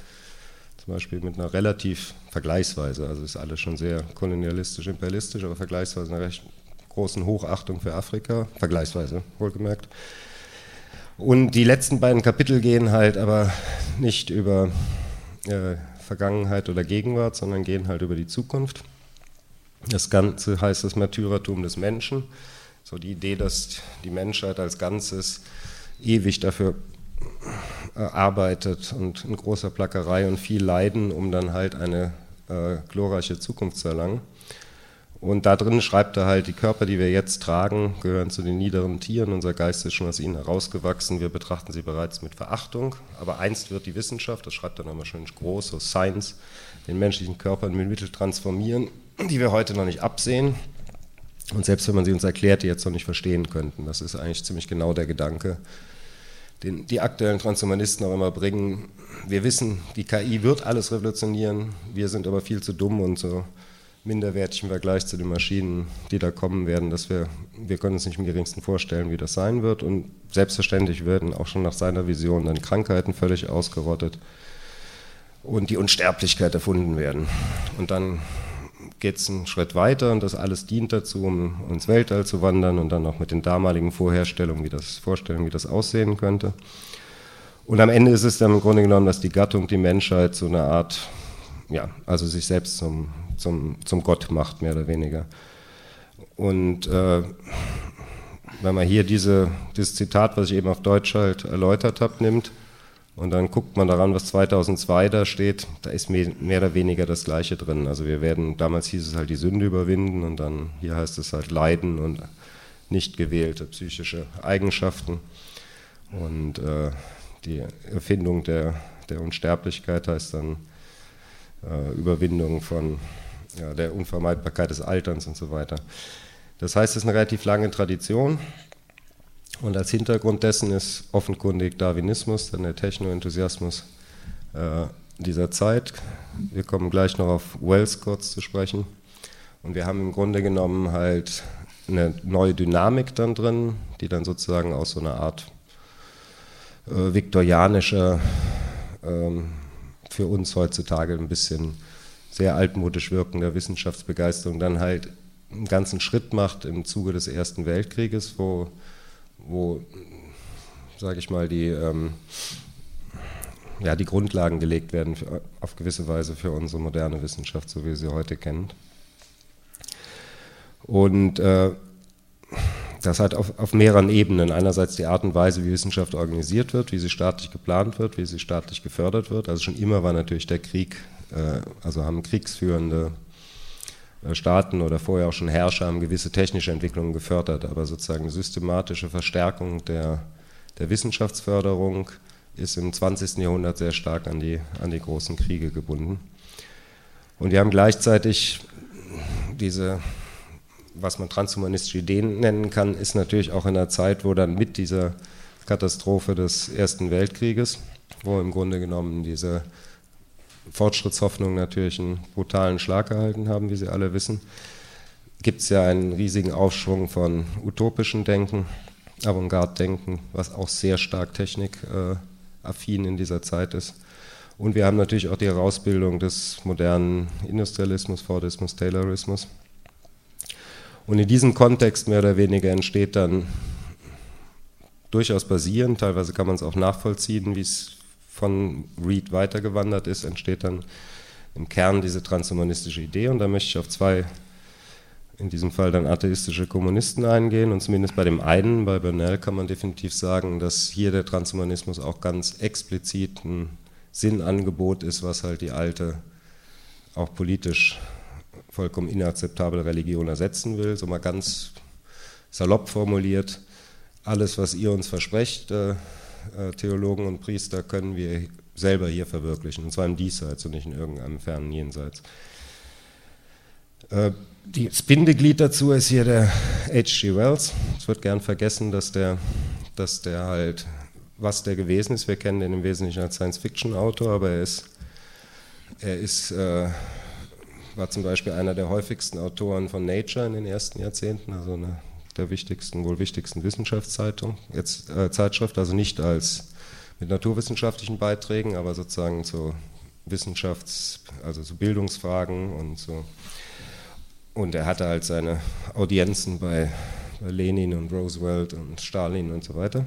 zum Beispiel mit einer relativ vergleichsweise, also ist alles schon sehr kolonialistisch, imperialistisch, aber vergleichsweise einer recht großen Hochachtung für Afrika, vergleichsweise wohlgemerkt. Und die letzten beiden Kapitel gehen halt aber nicht über äh, Vergangenheit oder Gegenwart, sondern gehen halt über die Zukunft. Das Ganze heißt das Märtyrertum des Menschen. So die Idee, dass die Menschheit als Ganzes ewig dafür arbeitet und in großer Plackerei und viel Leiden, um dann halt eine äh, glorreiche Zukunft zu erlangen. Und da drin schreibt er halt, die Körper, die wir jetzt tragen, gehören zu den niederen Tieren. Unser Geist ist schon aus ihnen herausgewachsen. Wir betrachten sie bereits mit Verachtung. Aber einst wird die Wissenschaft, das schreibt er nochmal schön groß, so Science, den menschlichen Körper in Mittel transformieren, die wir heute noch nicht absehen. Und selbst wenn man sie uns erklärt, die jetzt noch nicht verstehen könnten. Das ist eigentlich ziemlich genau der Gedanke, den die aktuellen Transhumanisten auch immer bringen. Wir wissen, die KI wird alles revolutionieren. Wir sind aber viel zu dumm und so minderwertig im Vergleich zu den Maschinen, die da kommen werden, dass wir, wir können uns nicht im geringsten vorstellen, wie das sein wird. Und selbstverständlich werden auch schon nach seiner Vision dann Krankheiten völlig ausgerottet und die Unsterblichkeit erfunden werden. Und dann geht es einen Schritt weiter und das alles dient dazu, um ins Weltall zu wandern und dann auch mit den damaligen Vorherstellungen, wie das Vorstellungen, wie das aussehen könnte. Und am Ende ist es dann im Grunde genommen, dass die Gattung, die Menschheit so eine Art, ja, also sich selbst zum zum, zum Gott macht, mehr oder weniger. Und äh, wenn man hier diese, dieses Zitat, was ich eben auf Deutsch halt erläutert habe, nimmt, und dann guckt man daran, was 2002 da steht, da ist mehr, oder weniger das Gleiche drin. Also wir werden, damals hieß es halt die Sünde überwinden und dann hier heißt es halt Leiden und nicht gewählte psychische Eigenschaften. Und äh, die Erfindung der, der Unsterblichkeit heißt dann äh, Überwindung von ja, der Unvermeidbarkeit des Alterns und so weiter. Das heißt, es ist eine relativ lange Tradition. Und als Hintergrund dessen ist offenkundig Darwinismus, dann der Techno-Enthusiasmus äh, dieser Zeit. Wir kommen gleich noch auf Wells kurz zu sprechen. Und wir haben im Grunde genommen halt eine neue Dynamik dann drin, die dann sozusagen aus so einer Art äh, viktorianischer, ähm, für uns heutzutage ein bisschen sehr altmodisch wirkender Wissenschaftsbegeisterung dann halt einen ganzen Schritt macht im Zuge des Ersten Weltkrieges, wo, wo sage ich mal, die, ähm, ja, die Grundlagen gelegt werden für, auf gewisse Weise für unsere moderne Wissenschaft, so wie wir sie heute kennen. Und äh, das hat auf, auf mehreren Ebenen. Einerseits die Art und Weise, wie Wissenschaft organisiert wird, wie sie staatlich geplant wird, wie sie staatlich gefördert wird. Also schon immer war natürlich der Krieg äh, also haben kriegsführende Staaten oder vorher auch schon Herrscher haben gewisse technische Entwicklungen gefördert, aber sozusagen eine systematische Verstärkung der, der Wissenschaftsförderung ist im 20. Jahrhundert sehr stark an die, an die großen Kriege gebunden. Und wir haben gleichzeitig diese, was man transhumanistische Ideen nennen kann, ist natürlich auch in einer Zeit, wo dann mit dieser Katastrophe des Ersten Weltkrieges, wo im Grunde genommen diese Fortschrittshoffnungen natürlich einen brutalen Schlag erhalten haben, wie Sie alle wissen, gibt es ja einen riesigen Aufschwung von utopischen Denken, Avantgarde-Denken, was auch sehr stark technikaffin in dieser Zeit ist. Und wir haben natürlich auch die Herausbildung des modernen Industrialismus, Fordismus, Taylorismus. Und in diesem Kontext mehr oder weniger entsteht dann durchaus basierend, teilweise kann man es auch nachvollziehen, wie es von Reed weitergewandert ist, entsteht dann im Kern diese transhumanistische Idee. Und da möchte ich auf zwei, in diesem Fall dann atheistische Kommunisten eingehen. Und zumindest bei dem einen, bei Bernal, kann man definitiv sagen, dass hier der Transhumanismus auch ganz explizit ein Sinnangebot ist, was halt die alte, auch politisch vollkommen inakzeptable Religion ersetzen will. So mal ganz salopp formuliert, alles, was ihr uns versprecht, äh, Theologen und Priester können wir selber hier verwirklichen, und zwar im Diesseits und nicht in irgendeinem fernen Jenseits. Äh, das Bindeglied dazu ist hier der H.G. Wells. Es wird gern vergessen, dass der, dass der halt, was der gewesen ist, wir kennen den im Wesentlichen als Science-Fiction-Autor, aber er ist, er ist äh, war zum Beispiel einer der häufigsten Autoren von Nature in den ersten Jahrzehnten, also eine der wichtigsten, wohl wichtigsten Wissenschaftszeitung, jetzt äh, Zeitschrift, also nicht als mit naturwissenschaftlichen Beiträgen, aber sozusagen zu Wissenschafts-, also zu Bildungsfragen und so. Und er hatte halt seine Audienzen bei, Lenin und Roosevelt und Stalin und so weiter.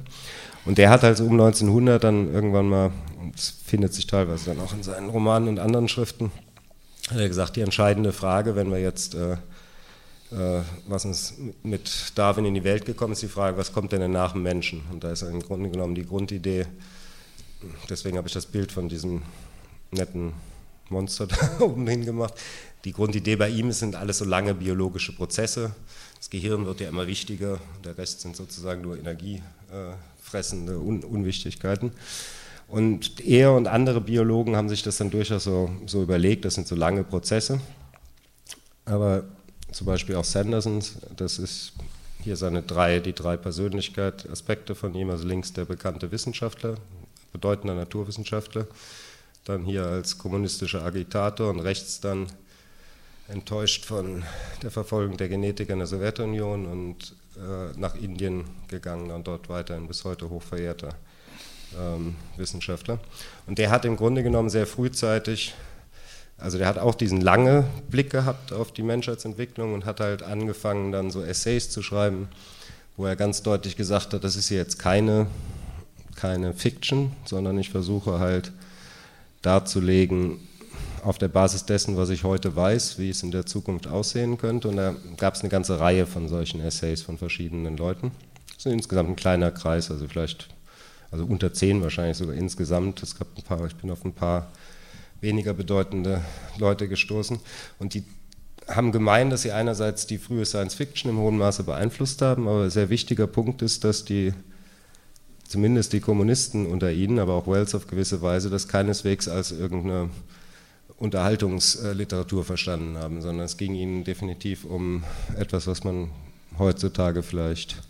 Und der hat also um 1900 dann irgendwann mal, und es findet sich teilweise dann auch in seinen Romanen und anderen Schriften, hat er gesagt, die entscheidende Frage, wenn wir jetzt, äh, was uns mit Darwin in die Welt gekommen ist, die Frage, was kommt denn nach dem Menschen? Und da ist im Grunde genommen die Grundidee, deswegen habe ich das Bild von diesem netten Monster da oben hingemacht. Die Grundidee bei ihm sind alles so lange biologische Prozesse. Das Gehirn wird ja immer wichtiger, der Rest sind sozusagen nur energiefressende Un Unwichtigkeiten. Und er und andere Biologen haben sich das dann durchaus so, so überlegt, das sind so lange Prozesse. Aber zum Beispiel auch Sanderson, das ist hier seine drei, die drei Persönlichkeitsaspekte von ihm, also links der bekannte Wissenschaftler, bedeutender Naturwissenschaftler, dann hier als kommunistischer Agitator und rechts dann enttäuscht von der Verfolgung der Genetiker in der Sowjetunion und äh, nach Indien gegangen und dort weiterhin bis heute hochverehrter ähm, Wissenschaftler. Und der hat im Grunde genommen sehr frühzeitig, also der hat auch diesen lange Blick gehabt auf die Menschheitsentwicklung und hat halt angefangen dann so Essays zu schreiben, wo er ganz deutlich gesagt hat, das ist jetzt keine, keine Fiction, sondern ich versuche halt darzulegen, auf der Basis dessen, was ich heute weiß, wie es in der Zukunft aussehen könnte. Und da gab es eine ganze Reihe von solchen Essays von verschiedenen Leuten. Das ist insgesamt ein kleiner Kreis, also vielleicht, also unter zehn wahrscheinlich sogar insgesamt. Es gab ein paar, ich bin auf ein paar weniger bedeutende Leute gestoßen. Und die haben gemeint, dass sie einerseits die frühe Science Fiction im hohen Maße beeinflusst haben, aber ein sehr wichtiger Punkt ist, dass die zumindest die Kommunisten unter ihnen, aber auch Wells auf gewisse Weise, das keineswegs als irgendeine Unterhaltungsliteratur verstanden haben, sondern es ging ihnen definitiv um etwas, was man heutzutage vielleicht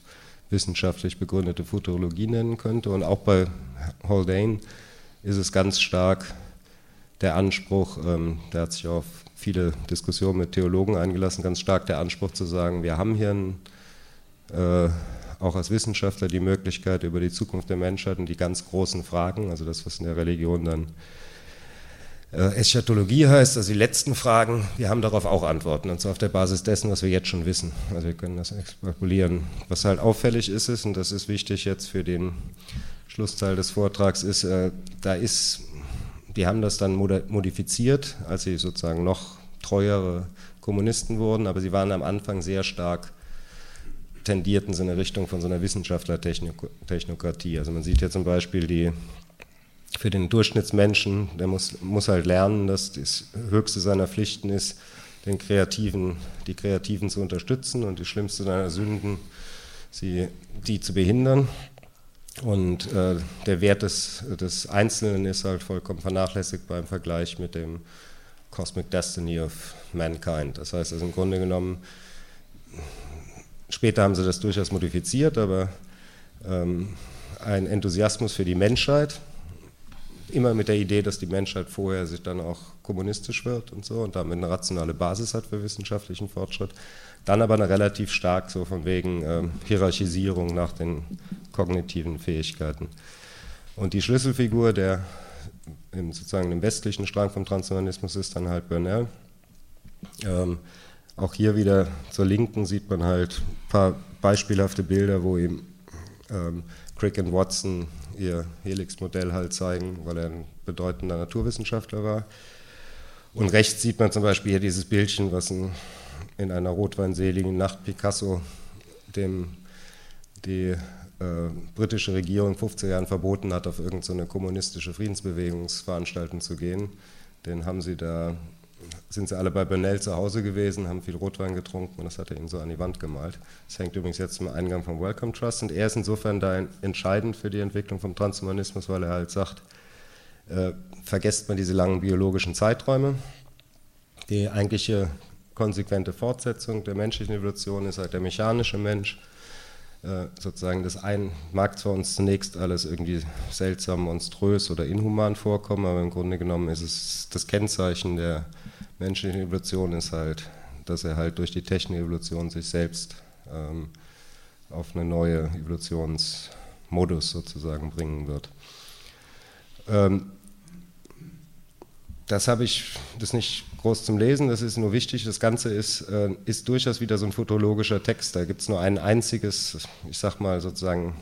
wissenschaftlich begründete Futurologie nennen könnte. Und auch bei Haldane ist es ganz stark der Anspruch, ähm, der hat sich auf viele Diskussionen mit Theologen eingelassen, ganz stark der Anspruch zu sagen, wir haben hier ein, äh, auch als Wissenschaftler die Möglichkeit, über die Zukunft der Menschheit und die ganz großen Fragen, also das, was in der Religion dann äh, Eschatologie heißt, also die letzten Fragen, wir haben darauf auch Antworten, und zwar auf der Basis dessen, was wir jetzt schon wissen. Also wir können das extrapolieren. Was halt auffällig ist, ist, und das ist wichtig jetzt für den Schlussteil des Vortrags, ist, äh, da ist, die haben das dann modifiziert, als sie sozusagen noch treuere Kommunisten wurden, aber sie waren am Anfang sehr stark tendierten in eine Richtung von so einer Wissenschaftlertechnokratie. Also man sieht ja zum Beispiel die für den Durchschnittsmenschen, der muss, muss halt lernen, dass das höchste seiner Pflichten ist, den Kreativen, die Kreativen zu unterstützen und die schlimmste seiner Sünden, sie, die zu behindern. Und äh, der Wert des, des Einzelnen ist halt vollkommen vernachlässigbar im Vergleich mit dem Cosmic Destiny of Mankind. Das heißt, also im Grunde genommen, später haben sie das durchaus modifiziert, aber ähm, ein Enthusiasmus für die Menschheit, immer mit der Idee, dass die Menschheit vorher sich dann auch kommunistisch wird und so und damit eine rationale Basis hat für wissenschaftlichen Fortschritt. Dann aber eine relativ stark so von wegen äh, Hierarchisierung nach den kognitiven Fähigkeiten. Und die Schlüsselfigur der im, sozusagen im westlichen Strang vom Transhumanismus ist dann halt Burnell. Ähm, auch hier wieder zur Linken sieht man halt ein paar beispielhafte Bilder, wo ihm ähm, Crick und Watson ihr Helix-Modell halt zeigen, weil er ein bedeutender Naturwissenschaftler war. Und rechts sieht man zum Beispiel hier dieses Bildchen, was in, in einer rotweinseligen Nacht Picasso dem die äh, britische Regierung in 50er Jahren verboten hat, auf irgendeine so kommunistische Friedensbewegungsveranstaltung zu gehen. Den haben sie da sind sie alle bei Bernell zu Hause gewesen, haben viel Rotwein getrunken und das hat er ihnen so an die Wand gemalt. Das hängt übrigens jetzt im Eingang vom Welcome Trust und er ist insofern da entscheidend für die Entwicklung vom Transhumanismus, weil er halt sagt, äh, vergesst man diese langen biologischen Zeiträume. Die eigentliche konsequente Fortsetzung der menschlichen Evolution ist halt der mechanische Mensch. Äh, sozusagen das ein mag zwar uns zunächst alles irgendwie seltsam, monströs oder inhuman vorkommen, aber im Grunde genommen ist es das Kennzeichen der menschliche Evolution ist halt, dass er halt durch die Technik-Evolution sich selbst ähm, auf eine neue Evolutionsmodus sozusagen bringen wird. Ähm, das habe ich, das nicht groß zum Lesen, das ist nur wichtig. Das Ganze ist, äh, ist durchaus wieder so ein fotologischer Text. Da gibt es nur ein einziges, ich sag mal sozusagen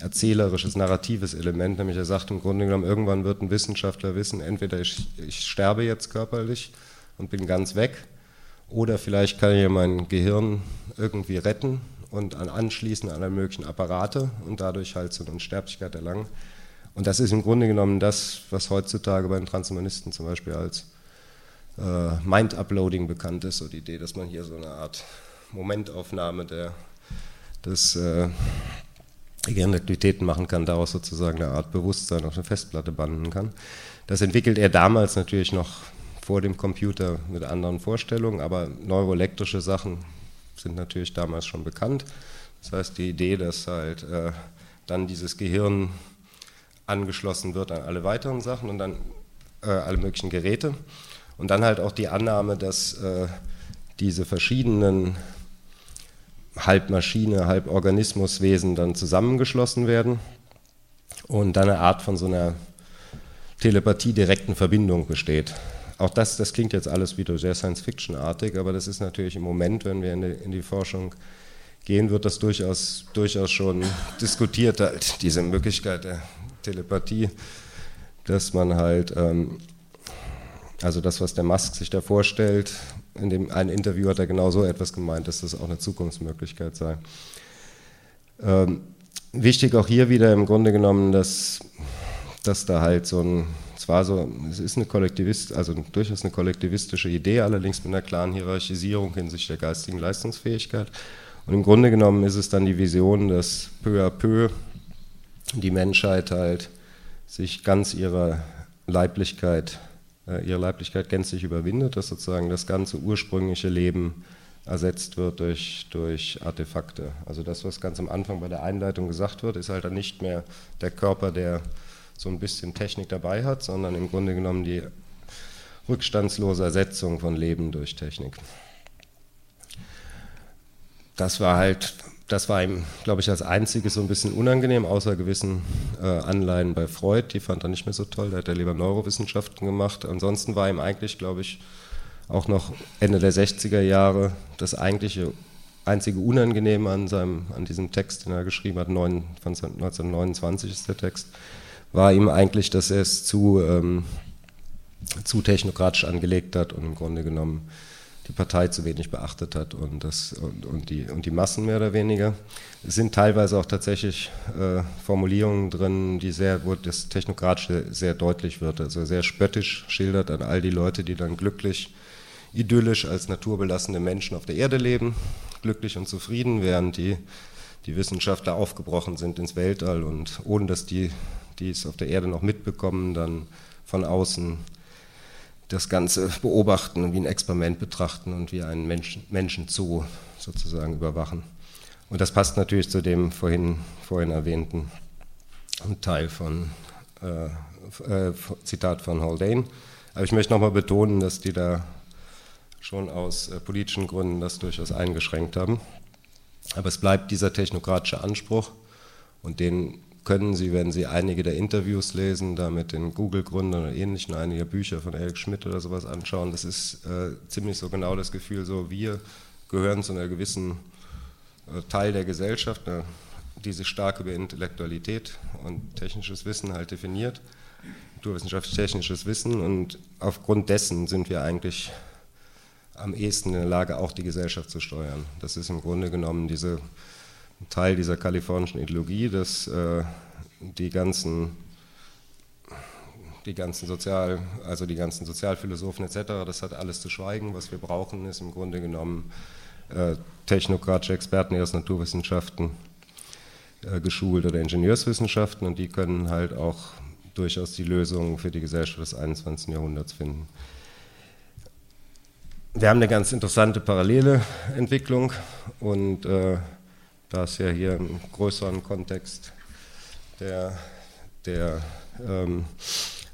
erzählerisches, narratives Element, nämlich er sagt im Grunde genommen, irgendwann wird ein Wissenschaftler wissen, entweder ich, ich sterbe jetzt körperlich und bin ganz weg, oder vielleicht kann ich mein Gehirn irgendwie retten und anschließen an alle möglichen Apparate und dadurch halt so eine Unsterblichkeit erlangen. Und das ist im Grunde genommen das, was heutzutage bei den Transhumanisten zum Beispiel als Mind-Uploading bekannt ist, so die Idee, dass man hier so eine Art Momentaufnahme der, des äh, Gehirnaktivitäten machen kann, daraus sozusagen eine Art Bewusstsein auf eine Festplatte banden kann. Das entwickelt er damals natürlich noch vor dem Computer mit anderen Vorstellungen, aber neuroelektrische Sachen sind natürlich damals schon bekannt. Das heißt, die Idee, dass halt äh, dann dieses Gehirn angeschlossen wird an alle weiteren Sachen und dann äh, alle möglichen Geräte. Und dann halt auch die Annahme, dass äh, diese verschiedenen halb Maschine, halb Organismuswesen dann zusammengeschlossen werden und dann eine Art von so einer Telepathie-direkten Verbindung besteht. Auch das, das klingt jetzt alles wieder sehr Science-Fiction-artig, aber das ist natürlich im Moment, wenn wir in die, in die Forschung gehen, wird das durchaus, durchaus schon diskutiert, halt, diese Möglichkeit der Telepathie, dass man halt, ähm, also das, was der Musk sich da vorstellt, in dem einen Interview hat er genau so etwas gemeint, dass das auch eine Zukunftsmöglichkeit sei. Ähm, wichtig auch hier wieder im Grunde genommen, dass, dass da halt so ein, zwar so, es ist eine Kollektivist, also durchaus eine kollektivistische Idee, allerdings mit einer klaren Hierarchisierung hinsichtlich der geistigen Leistungsfähigkeit. Und im Grunde genommen ist es dann die Vision, dass peu à peu die Menschheit halt sich ganz ihrer Leiblichkeit, ihre Leiblichkeit gänzlich überwindet, dass sozusagen das ganze ursprüngliche Leben ersetzt wird durch, durch Artefakte. Also das, was ganz am Anfang bei der Einleitung gesagt wird, ist halt dann nicht mehr der Körper, der so ein bisschen Technik dabei hat, sondern im Grunde genommen die rückstandslose Ersetzung von Leben durch Technik. Das war halt das war ihm, glaube ich, als einziges so ein bisschen unangenehm, außer gewissen äh, Anleihen bei Freud. Die fand er nicht mehr so toll, da hat er lieber Neurowissenschaften gemacht. Ansonsten war ihm eigentlich, glaube ich, auch noch Ende der 60er Jahre das eigentliche, einzige Unangenehme an, seinem, an diesem Text, den er geschrieben hat, 9, von 1929 ist der Text, war ihm eigentlich, dass er es zu, ähm, zu technokratisch angelegt hat und im Grunde genommen die Partei zu wenig beachtet hat und, das, und, und, die, und die Massen mehr oder weniger. Es sind teilweise auch tatsächlich äh, Formulierungen drin, die sehr, wo das Technokratische sehr deutlich wird, also sehr spöttisch schildert an all die Leute, die dann glücklich, idyllisch als naturbelassene Menschen auf der Erde leben, glücklich und zufrieden, während die, die Wissenschaftler aufgebrochen sind ins Weltall und ohne dass die, die es auf der Erde noch mitbekommen, dann von außen das Ganze beobachten und wie ein Experiment betrachten und wie einen Menschen, Menschenzoo sozusagen überwachen. Und das passt natürlich zu dem vorhin, vorhin erwähnten Teil von äh, äh, Zitat von Haldane. Aber ich möchte nochmal betonen, dass die da schon aus äh, politischen Gründen das durchaus eingeschränkt haben. Aber es bleibt dieser technokratische Anspruch und den können. Sie, wenn Sie einige der Interviews lesen, da mit den Google-Gründern oder ähnlichen, einige Bücher von Eric Schmidt oder sowas anschauen, das ist äh, ziemlich so genau das Gefühl, so wir gehören zu einer gewissen äh, Teil der Gesellschaft, ne, die sich stark über Intellektualität und technisches Wissen halt definiert, naturwissenschaftlich-technisches Wissen. Und aufgrund dessen sind wir eigentlich am ehesten in der Lage, auch die Gesellschaft zu steuern. Das ist im Grunde genommen diese Teil dieser kalifornischen Ideologie, dass äh, die ganzen die ganzen Sozial, also die ganzen Sozialphilosophen etc., das hat alles zu schweigen. Was wir brauchen, ist im Grunde genommen äh, technokratische Experten aus Naturwissenschaften äh, geschult oder Ingenieurswissenschaften und die können halt auch durchaus die Lösungen für die Gesellschaft des 21. Jahrhunderts finden. Wir haben eine ganz interessante parallele Entwicklung und äh, da es ja hier im größeren Kontext der, der ähm,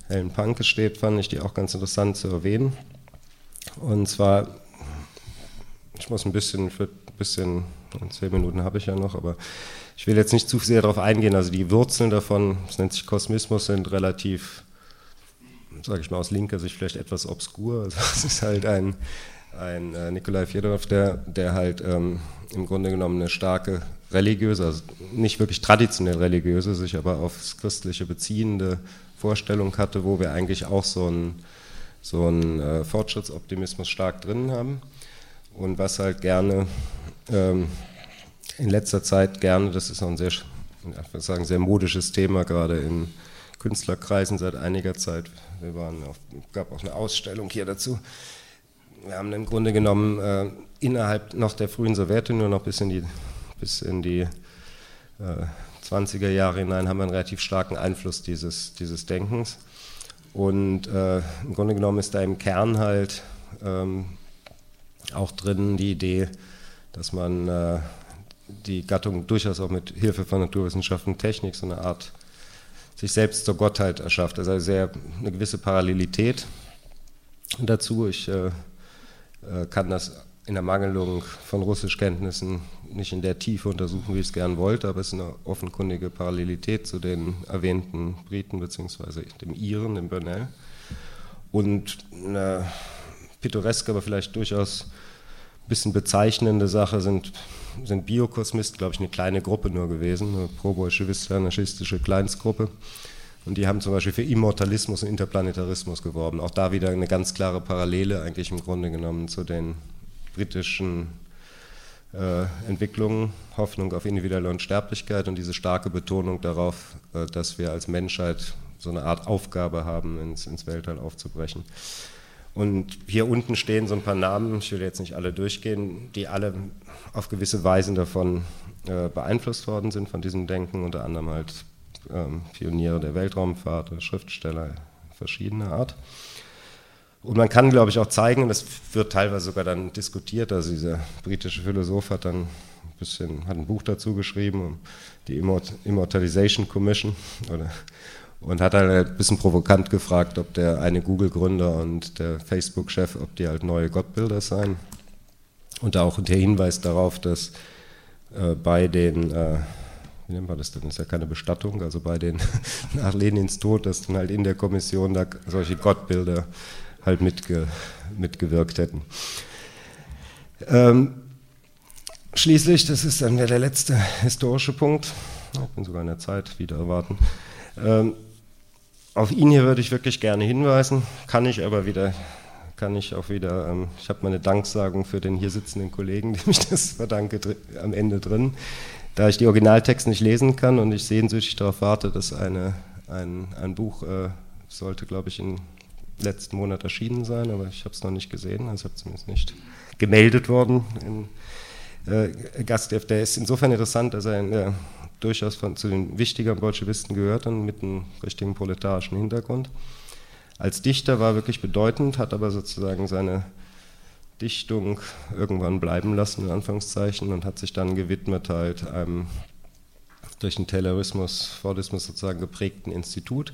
Helen Panke steht, fand ich die auch ganz interessant zu erwähnen. Und zwar, ich muss ein bisschen, für ein bisschen, zehn Minuten habe ich ja noch, aber ich will jetzt nicht zu sehr darauf eingehen. Also die Wurzeln davon, das nennt sich Kosmismus, sind relativ sage ich mal aus linker Sicht vielleicht etwas obskur. Also es ist halt ein, ein äh, Nikolai Fjodorov, der, der halt ähm, im Grunde genommen eine starke religiöse, also nicht wirklich traditionell religiöse, sich aber aufs Christliche beziehende Vorstellung hatte, wo wir eigentlich auch so einen so äh, Fortschrittsoptimismus stark drin haben und was halt gerne ähm, in letzter Zeit gerne, das ist auch ein sehr, ich sagen, sehr modisches Thema, gerade in Künstlerkreisen seit einiger Zeit. Wir waren auf, gab auch eine Ausstellung hier dazu. Wir haben im Grunde genommen äh, innerhalb noch der frühen Sowjetunion noch bis in die, bis in die äh, 20er Jahre hinein haben wir einen relativ starken Einfluss dieses, dieses Denkens. Und äh, im Grunde genommen ist da im Kern halt ähm, auch drin die Idee, dass man äh, die Gattung durchaus auch mit Hilfe von Naturwissenschaften und Technik so eine Art sich selbst zur Gottheit erschafft. Also sehr eine gewisse Parallelität dazu. Ich äh, kann das in der Mangelung von Russischkenntnissen nicht in der Tiefe untersuchen, wie ich es gern wollte, aber es ist eine offenkundige Parallelität zu den erwähnten Briten bzw. dem Iren, dem Burnell. Und eine pittoreske, aber vielleicht durchaus ein bisschen bezeichnende Sache sind, sind Biokosmisten, glaube ich, eine kleine Gruppe nur gewesen, eine pro-bolschewistische Kleinstgruppe. Und die haben zum Beispiel für Immortalismus und Interplanetarismus geworben. Auch da wieder eine ganz klare Parallele eigentlich im Grunde genommen zu den britischen äh, Entwicklungen, Hoffnung auf individuelle Unsterblichkeit und diese starke Betonung darauf, äh, dass wir als Menschheit so eine Art Aufgabe haben, ins, ins Weltall aufzubrechen. Und hier unten stehen so ein paar Namen, ich will jetzt nicht alle durchgehen, die alle auf gewisse Weisen davon äh, beeinflusst worden sind, von diesem Denken, unter anderem halt ähm, Pioniere der Weltraumfahrt, Schriftsteller verschiedener Art. Und man kann, glaube ich, auch zeigen, und das wird teilweise sogar dann diskutiert, also dieser britische Philosoph hat dann ein bisschen, hat ein Buch dazu geschrieben, die Immortalization Commission, oder, und hat halt ein bisschen provokant gefragt, ob der eine Google-Gründer und der Facebook-Chef, ob die halt neue Gottbilder seien. Und auch der Hinweis darauf, dass äh, bei den, äh, wie nennt man das denn, das ist ja keine Bestattung, also bei den, nach Lenins Tod, dass dann halt in der Kommission da solche Gottbilder halt mitge, mitgewirkt hätten. Ähm, schließlich, das ist dann der letzte historische Punkt, ich bin sogar in der Zeit wieder erwarten, ähm, auf ihn hier würde ich wirklich gerne hinweisen, kann ich aber wieder, kann ich auch wieder, ähm, ich habe meine Danksagung für den hier sitzenden Kollegen, dem ich das verdanke, am Ende drin, da ich die Originaltexte nicht lesen kann und ich sehnsüchtig darauf warte, dass eine, ein, ein Buch äh, sollte, glaube ich, in letzten Monat erschienen sein, aber ich habe es noch nicht gesehen, also habe zumindest nicht gemeldet worden. In, äh, Gastgeber, der ist insofern interessant, dass er in der durchaus von, zu den wichtigen Bolschewisten gehört und mit einem richtigen proletarischen Hintergrund. Als Dichter war er wirklich bedeutend, hat aber sozusagen seine Dichtung irgendwann bleiben lassen, in Anführungszeichen, und hat sich dann gewidmet halt einem durch den Taylorismus, Fordismus sozusagen geprägten Institut,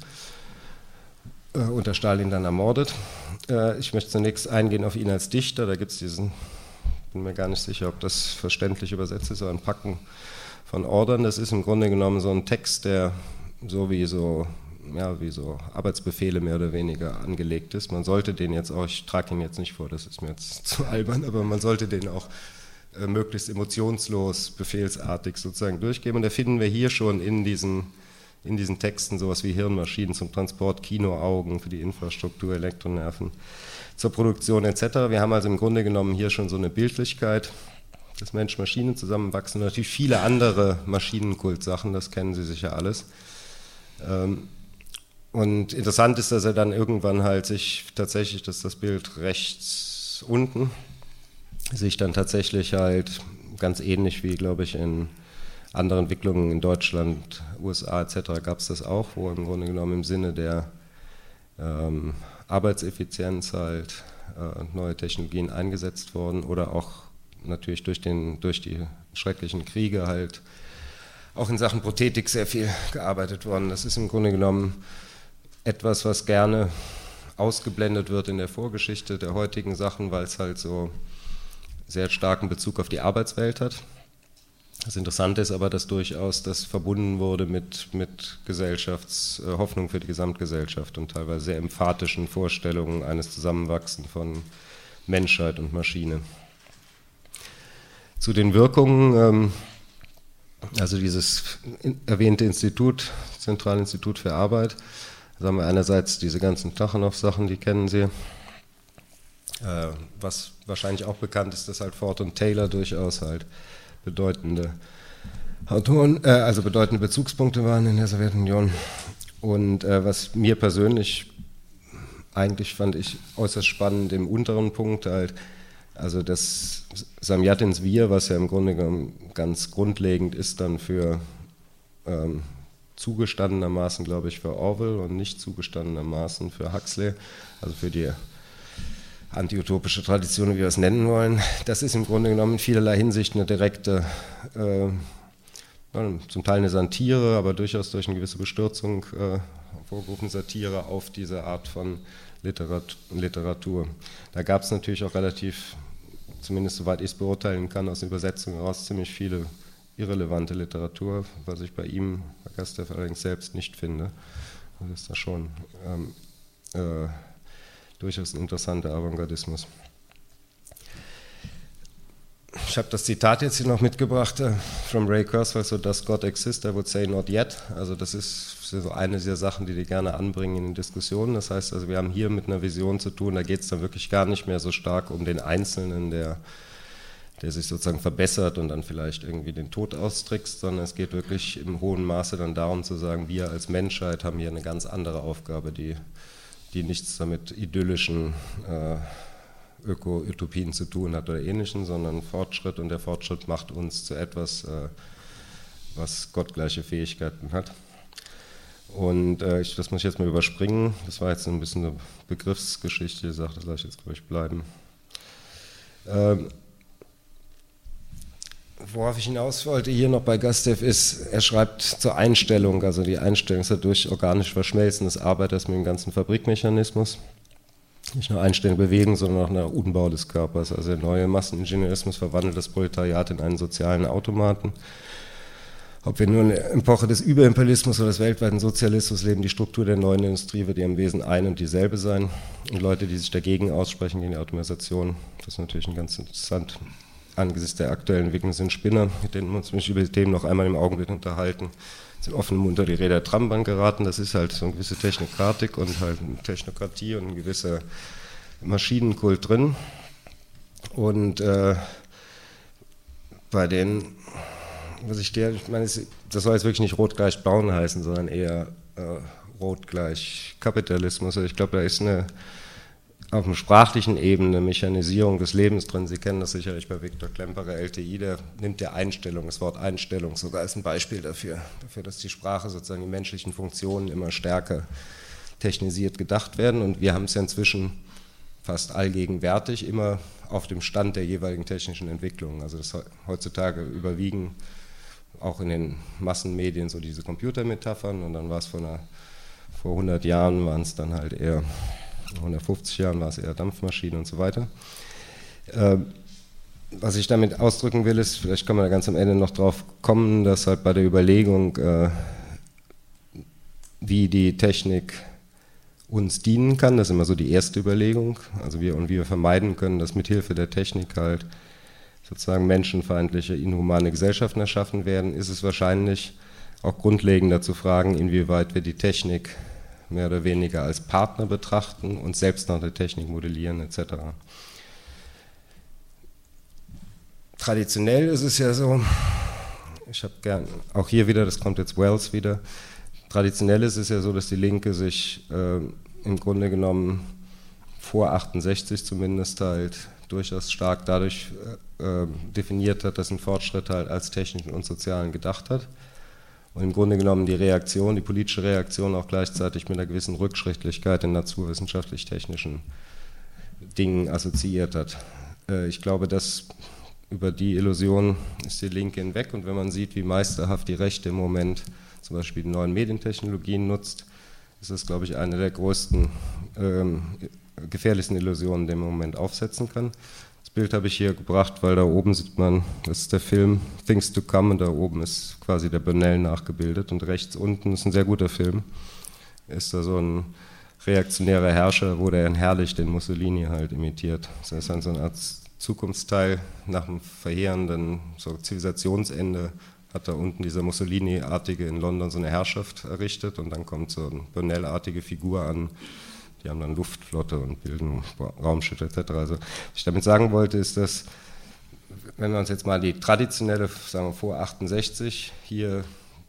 äh, unter Stalin dann ermordet. Äh, ich möchte zunächst eingehen auf ihn als Dichter, da gibt es diesen, bin mir gar nicht sicher, ob das verständlich übersetzt ist, aber ein Packen von Ordern. Das ist im Grunde genommen so ein Text, der so wie so, ja, wie so Arbeitsbefehle mehr oder weniger angelegt ist. Man sollte den jetzt auch, ich trage ihn jetzt nicht vor, das ist mir jetzt zu albern, aber man sollte den auch äh, möglichst emotionslos, befehlsartig sozusagen durchgeben. Und da finden wir hier schon in diesen, in diesen Texten sowas wie Hirnmaschinen zum Transport, Kinoaugen für die Infrastruktur, Elektronerven zur Produktion etc. Wir haben also im Grunde genommen hier schon so eine Bildlichkeit das Mensch-Maschinen zusammenwachsen und natürlich viele andere Maschinenkult-Sachen, das kennen Sie sicher alles. Ähm, und interessant ist, dass er dann irgendwann halt sich tatsächlich, dass das Bild rechts unten sich dann tatsächlich halt ganz ähnlich wie, glaube ich, in anderen Entwicklungen in Deutschland, USA etc. gab es das auch, wo im Grunde genommen im Sinne der ähm, Arbeitseffizienz halt äh, neue Technologien eingesetzt wurden oder auch natürlich durch, den, durch die schrecklichen Kriege halt auch in Sachen Prothetik sehr viel gearbeitet worden. Das ist im Grunde genommen etwas, was gerne ausgeblendet wird in der Vorgeschichte der heutigen Sachen, weil es halt so sehr starken Bezug auf die Arbeitswelt hat. Das Interessante ist aber, dass durchaus das verbunden wurde mit, mit Gesellschaftshoffnung äh, für die Gesamtgesellschaft und teilweise sehr emphatischen Vorstellungen eines Zusammenwachsens von Menschheit und Maschine. Zu den Wirkungen, ähm, also dieses erwähnte Institut, Zentralinstitut für Arbeit, haben wir einerseits diese ganzen Tachanow-Sachen, die kennen Sie, äh, was wahrscheinlich auch bekannt ist, dass halt Ford und Taylor durchaus halt bedeutende Autoren, äh, also bedeutende Bezugspunkte waren in der Sowjetunion. Und äh, was mir persönlich eigentlich fand ich äußerst spannend im unteren Punkt halt, also das Samyatins Wir, was ja im Grunde genommen ganz grundlegend ist dann für ähm, zugestandenermaßen, glaube ich, für Orwell und nicht zugestandenermaßen für Huxley, also für die antiutopische Tradition, wie wir es nennen wollen. Das ist im Grunde genommen in vielerlei Hinsicht eine direkte, äh, zum Teil eine Satire, aber durchaus durch eine gewisse Bestürzung äh, hervorgerufene Satire auf diese Art von Literat Literatur. Da gab es natürlich auch relativ, zumindest soweit ich es beurteilen kann, aus Übersetzungen heraus ziemlich viele irrelevante Literatur, was ich bei ihm, Gastev allerdings selbst nicht finde. Das ist da schon ähm, äh, durchaus ein interessanter Avantgardismus. Ich habe das Zitat jetzt hier noch mitgebracht äh, from Ray Kurzweil, so does God exist, I would say not yet. Also das ist so eine dieser Sachen, die die gerne anbringen in den Diskussionen. Das heißt also, wir haben hier mit einer Vision zu tun, da geht es dann wirklich gar nicht mehr so stark um den Einzelnen, der, der sich sozusagen verbessert und dann vielleicht irgendwie den Tod austrickst, sondern es geht wirklich im hohen Maße dann darum zu sagen, wir als Menschheit haben hier eine ganz andere Aufgabe, die die nichts damit idyllischen äh, Öko-Utopien zu tun hat oder ähnlichen, sondern Fortschritt und der Fortschritt macht uns zu etwas, äh, was gottgleiche Fähigkeiten hat. Und äh, ich, das muss ich jetzt mal überspringen. Das war jetzt ein bisschen eine Begriffsgeschichte, die Sache, das lasse ich jetzt, glaube ich, bleiben. Ähm, Worauf ich hinaus wollte hier noch bei Gastev ist, er schreibt zur Einstellung, also die Einstellung ist ja durch organisch Verschmelzen des Arbeiters mit dem ganzen Fabrikmechanismus. Nicht nur Einstellung bewegen, sondern auch nach Unbau des Körpers. Also der neue Masseningenieurismus verwandelt das Proletariat in einen sozialen Automaten. Ob wir nur in der Epoche des Überimperialismus oder des weltweiten Sozialismus leben, die Struktur der neuen Industrie wird im Wesen ein und dieselbe sein. Und Leute, die sich dagegen aussprechen, gegen die Automatisation, das ist natürlich ein ganz interessant angesichts der aktuellen Entwicklung sind Spinner, mit denen wir uns über die Themen noch einmal im Augenblick unterhalten, sind offen unter die Räder der Trambahn geraten. Das ist halt so eine gewisse Technokratik und halt eine Technokratie und ein gewisser Maschinenkult drin. Und äh, bei den, was ich der, ich meine, das soll jetzt wirklich nicht rot gleich braun heißen, sondern eher äh, rot gleich Kapitalismus. Also ich glaube, da ist eine auf einer sprachlichen Ebene Mechanisierung des Lebens drin. Sie kennen das sicherlich bei Viktor Klemperer, LTI, der nimmt der Einstellung, das Wort Einstellung sogar als ein Beispiel dafür, dafür, dass die Sprache sozusagen die menschlichen Funktionen immer stärker technisiert gedacht werden. Und wir haben es ja inzwischen fast allgegenwärtig immer auf dem Stand der jeweiligen technischen Entwicklung. Also das heutzutage überwiegen auch in den Massenmedien so diese Computermetaphern und dann war es vor, vor 100 Jahren waren es dann halt eher 150 Jahren war es eher Dampfmaschine und so weiter. Ähm, was ich damit ausdrücken will, ist, vielleicht kann man da ganz am Ende noch drauf kommen, dass halt bei der Überlegung, äh, wie die Technik uns dienen kann, das ist immer so die erste Überlegung, also wir und wie wir vermeiden können, dass mithilfe der Technik halt sozusagen menschenfeindliche, inhumane Gesellschaften erschaffen werden, ist es wahrscheinlich auch grundlegender zu fragen, inwieweit wir die Technik mehr oder weniger als Partner betrachten und selbst nach der Technik modellieren etc. Traditionell ist es ja so, ich habe gern, auch hier wieder, das kommt jetzt Wells wieder, traditionell ist es ja so, dass die Linke sich äh, im Grunde genommen vor 68 zumindest halt durchaus stark dadurch äh, äh, definiert hat, dass ein Fortschritt halt als technischen und sozialen gedacht hat und im Grunde genommen die Reaktion, die politische Reaktion auch gleichzeitig mit einer gewissen Rückschrittlichkeit in naturwissenschaftlich-technischen Dingen assoziiert hat. Äh, ich glaube, dass über die Illusion ist die Linke hinweg und wenn man sieht, wie meisterhaft die Rechte im Moment zum Beispiel die neuen Medientechnologien nutzt, ist das, glaube ich, eine der größten, ähm, gefährlichsten Illusionen, die man im Moment aufsetzen kann. Das Bild habe ich hier gebracht, weil da oben sieht man, das ist der Film Things to Come und da oben ist quasi der Burnell nachgebildet und rechts unten ist ein sehr guter Film. Ist da so ein reaktionärer Herrscher, wo der Herrlich den Mussolini halt imitiert. Das ist dann so eine Art Zukunftsteil nach dem verheerenden so Zivilisationsende hat da unten dieser Mussolini-artige in London so eine Herrschaft errichtet und dann kommt so eine Burnell-artige Figur an. Die haben dann Luftflotte und bilden Raumschiffe etc. Also, was ich damit sagen wollte, ist, dass, wenn wir uns jetzt mal die traditionelle, sagen wir vor 68, hier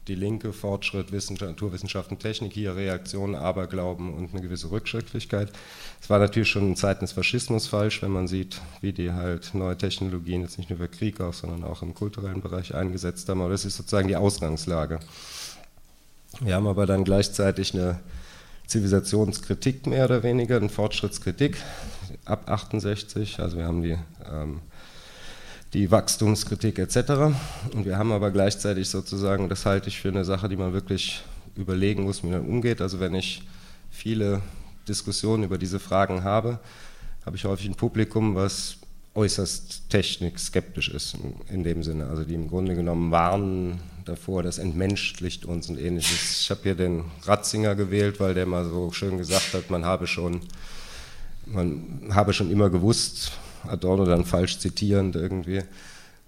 die Linke, Fortschritt, Wissenschaft, Naturwissenschaften, Technik, hier Reaktion, Aberglauben und eine gewisse Rückschrittlichkeit. Es war natürlich schon in Zeiten des Faschismus falsch, wenn man sieht, wie die halt neue Technologien jetzt nicht nur für Krieg auch, sondern auch im kulturellen Bereich eingesetzt haben. Aber das ist sozusagen die Ausgangslage. Wir haben aber dann gleichzeitig eine Zivilisationskritik mehr oder weniger, eine Fortschrittskritik ab 68. Also wir haben die ähm, die Wachstumskritik etc. Und wir haben aber gleichzeitig sozusagen, das halte ich für eine Sache, die man wirklich überlegen muss, wie man umgeht. Also wenn ich viele Diskussionen über diese Fragen habe, habe ich häufig ein Publikum, was äußerst technikskeptisch ist in dem Sinne. Also die im Grunde genommen warnen davor, das entmenschlicht uns und ähnliches. Ich habe hier den Ratzinger gewählt, weil der mal so schön gesagt hat, man habe schon, man habe schon immer gewusst, Adorno dann falsch zitierend irgendwie,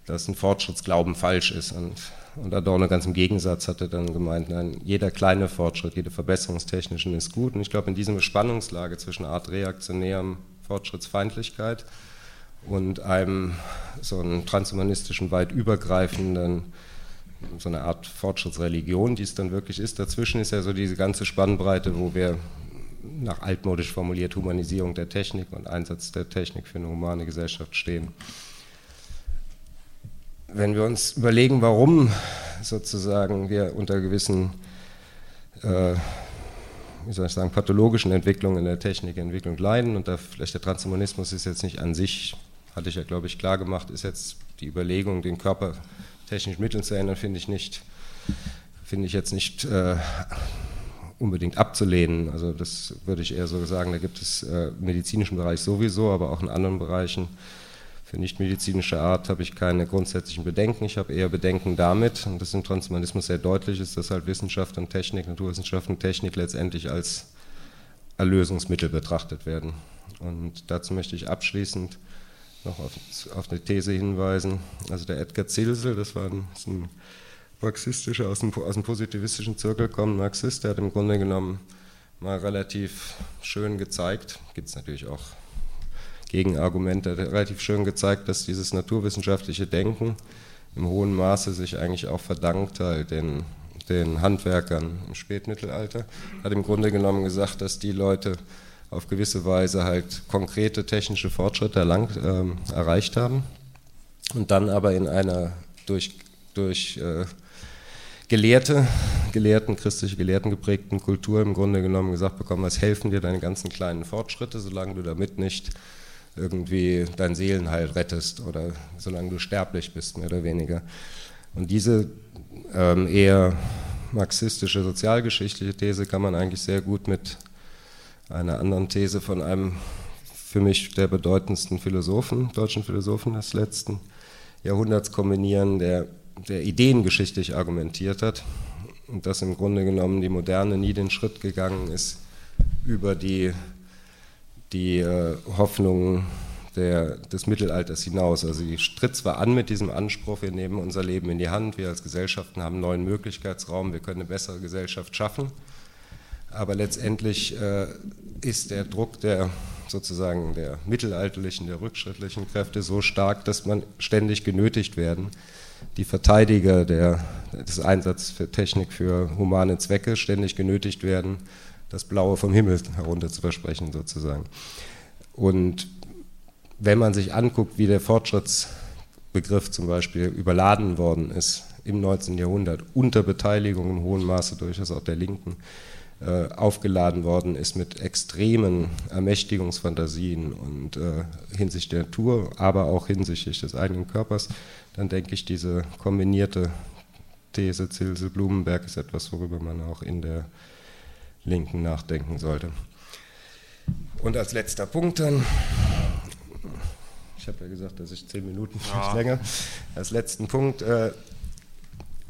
dass ein Fortschrittsglauben falsch ist. Und, und Adorno ganz im Gegensatz hatte dann gemeint, nein, jeder kleine Fortschritt, jede Verbesserungstechnischen ist gut. Und ich glaube, in dieser Spannungslage zwischen Art reaktionärem Fortschrittsfeindlichkeit und einem so einen transhumanistischen, weit übergreifenden, so eine Art Fortschrittsreligion, die es dann wirklich ist. Dazwischen ist ja so diese ganze Spannbreite, wo wir nach altmodisch formuliert Humanisierung der Technik und Einsatz der Technik für eine humane Gesellschaft stehen. Wenn wir uns überlegen, warum sozusagen wir unter gewissen, äh, wie soll ich sagen, pathologischen Entwicklungen in der Technikentwicklung leiden und da vielleicht der Transhumanismus ist jetzt nicht an sich, hatte ich ja glaube ich klar gemacht, ist jetzt die Überlegung, den Körper technisch Mitteln zu ändern, finde ich nicht, finde ich jetzt nicht äh, unbedingt abzulehnen. Also das würde ich eher so sagen, da gibt es äh, im medizinischen Bereich sowieso, aber auch in anderen Bereichen für nichtmedizinische Art habe ich keine grundsätzlichen Bedenken. Ich habe eher Bedenken damit, und das im Transhumanismus sehr deutlich, ist, dass halt Wissenschaft und Technik, Naturwissenschaft und Technik letztendlich als Erlösungsmittel betrachtet werden. Und dazu möchte ich abschließend noch auf, auf eine These hinweisen. Also der Edgar Zilsel, das war ein, das ein marxistische, aus dem, aus dem positivistischen Zirkel kommt, Marxist, der hat im Grunde genommen mal relativ schön gezeigt, gibt es natürlich auch Gegenargumente, relativ schön gezeigt, dass dieses naturwissenschaftliche Denken im hohen Maße sich eigentlich auch verdankt halt den, den Handwerkern im Spätmittelalter. Hat im Grunde genommen gesagt, dass die Leute auf gewisse Weise halt konkrete technische Fortschritte erlangt, äh, erreicht haben und dann aber in einer durch, durch äh, Gelehrte, Gelehrten, christliche Gelehrten geprägten Kultur im Grunde genommen gesagt bekommen, was helfen dir deine ganzen kleinen Fortschritte, solange du damit nicht irgendwie dein Seelenheil rettest oder solange du sterblich bist, mehr oder weniger. Und diese ähm, eher marxistische sozialgeschichtliche These kann man eigentlich sehr gut mit einer anderen These von einem für mich der bedeutendsten Philosophen, deutschen Philosophen des letzten Jahrhunderts kombinieren, der der ideengeschichtlich argumentiert hat und dass im Grunde genommen die Moderne nie den Schritt gegangen ist über die, die äh, Hoffnungen des Mittelalters hinaus. Also die tritt zwar an mit diesem Anspruch, wir nehmen unser Leben in die Hand, wir als Gesellschaften haben einen neuen Möglichkeitsraum, wir können eine bessere Gesellschaft schaffen, aber letztendlich äh, ist der Druck der sozusagen der mittelalterlichen, der rückschrittlichen Kräfte so stark, dass man ständig genötigt werden, die Verteidiger der, des Einsatzes für Technik für humane Zwecke ständig genötigt werden, das Blaue vom Himmel herunter zu versprechen sozusagen. Und wenn man sich anguckt, wie der Fortschrittsbegriff zum Beispiel überladen worden ist im 19. Jahrhundert, unter Beteiligung im hohen Maße durchaus auch der Linken, äh, aufgeladen worden ist mit extremen Ermächtigungsfantasien und äh, hinsichtlich der Natur, aber auch hinsichtlich des eigenen Körpers, dann denke ich, diese kombinierte These Zilse-Blumenberg ist etwas, worüber man auch in der Linken nachdenken sollte. Und als letzter Punkt dann, Ich habe ja gesagt, dass ich zehn Minuten ja. länger. Als letzten Punkt. Äh,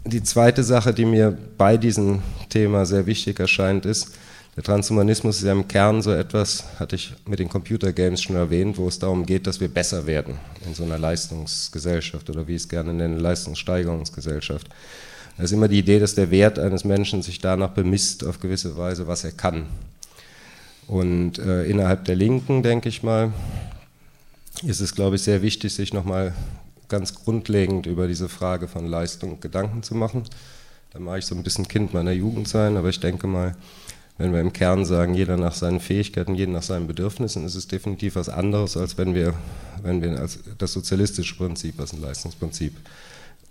die zweite Sache, die mir bei diesem Thema sehr wichtig erscheint, ist, der Transhumanismus ist ja im Kern so etwas, hatte ich mit den Computergames schon erwähnt, wo es darum geht, dass wir besser werden in so einer Leistungsgesellschaft oder wie ich es gerne nenne, Leistungssteigerungsgesellschaft. Da ist immer die Idee, dass der Wert eines Menschen sich danach bemisst auf gewisse Weise, was er kann. Und äh, innerhalb der Linken, denke ich mal, ist es, glaube ich, sehr wichtig, sich nochmal ganz grundlegend über diese Frage von Leistung Gedanken zu machen. Da mache ich so ein bisschen Kind meiner Jugend sein, aber ich denke mal, wenn wir im Kern sagen, jeder nach seinen Fähigkeiten, jeder nach seinen Bedürfnissen, ist es definitiv was anderes, als wenn wir, wenn wir als das sozialistische Prinzip, was ein Leistungsprinzip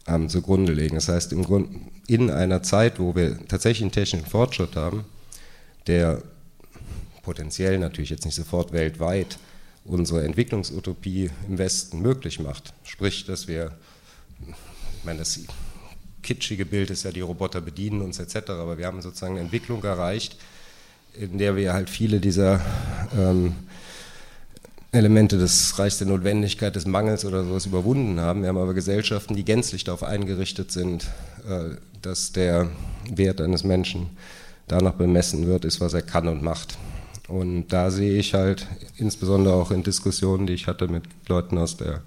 ähm, zugrunde legen. Das heißt, im Grund, in einer Zeit, wo wir tatsächlich einen technischen Fortschritt haben, der potenziell natürlich jetzt nicht sofort weltweit unsere Entwicklungsutopie im Westen möglich macht. Sprich, dass wir, ich meine, das kitschige Bild ist ja, die Roboter bedienen uns etc., aber wir haben sozusagen eine Entwicklung erreicht, in der wir halt viele dieser ähm, Elemente des Reichs der Notwendigkeit, des Mangels oder sowas überwunden haben. Wir haben aber Gesellschaften, die gänzlich darauf eingerichtet sind, äh, dass der Wert eines Menschen danach bemessen wird, ist, was er kann und macht. Und da sehe ich halt, insbesondere auch in Diskussionen, die ich hatte mit Leuten aus der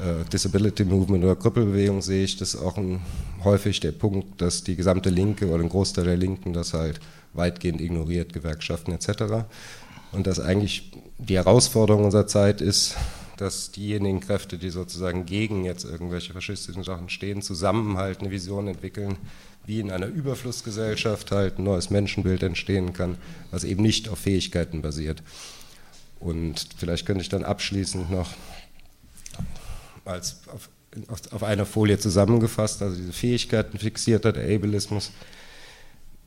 äh, Disability Movement oder Krüppelbewegung, sehe ich das auch ein, häufig der Punkt, dass die gesamte Linke oder ein Großteil der Linken das halt weitgehend ignoriert, Gewerkschaften etc. Und dass eigentlich die Herausforderung unserer Zeit ist, dass diejenigen Kräfte, die sozusagen gegen jetzt irgendwelche faschistischen Sachen stehen, zusammenhalten, eine Vision entwickeln, wie in einer Überflussgesellschaft halt ein neues Menschenbild entstehen kann, was eben nicht auf Fähigkeiten basiert. Und vielleicht könnte ich dann abschließend noch als auf, auf einer Folie zusammengefasst, also diese Fähigkeiten fixierter, der Ableismus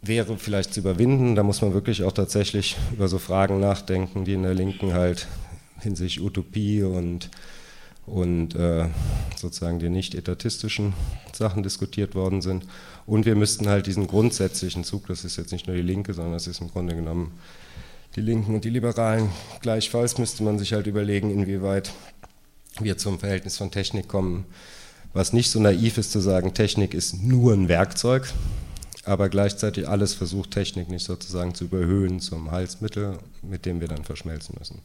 wäre vielleicht zu überwinden. Da muss man wirklich auch tatsächlich über so Fragen nachdenken, die in der Linken halt hinsichtlich Utopie und und äh, sozusagen die nicht etatistischen Sachen diskutiert worden sind. Und wir müssten halt diesen grundsätzlichen Zug, das ist jetzt nicht nur die Linke, sondern das ist im Grunde genommen die Linken und die Liberalen gleichfalls, müsste man sich halt überlegen, inwieweit wir zum Verhältnis von Technik kommen, was nicht so naiv ist zu sagen, Technik ist nur ein Werkzeug, aber gleichzeitig alles versucht, Technik nicht sozusagen zu überhöhen zum Heilsmittel, mit dem wir dann verschmelzen müssen.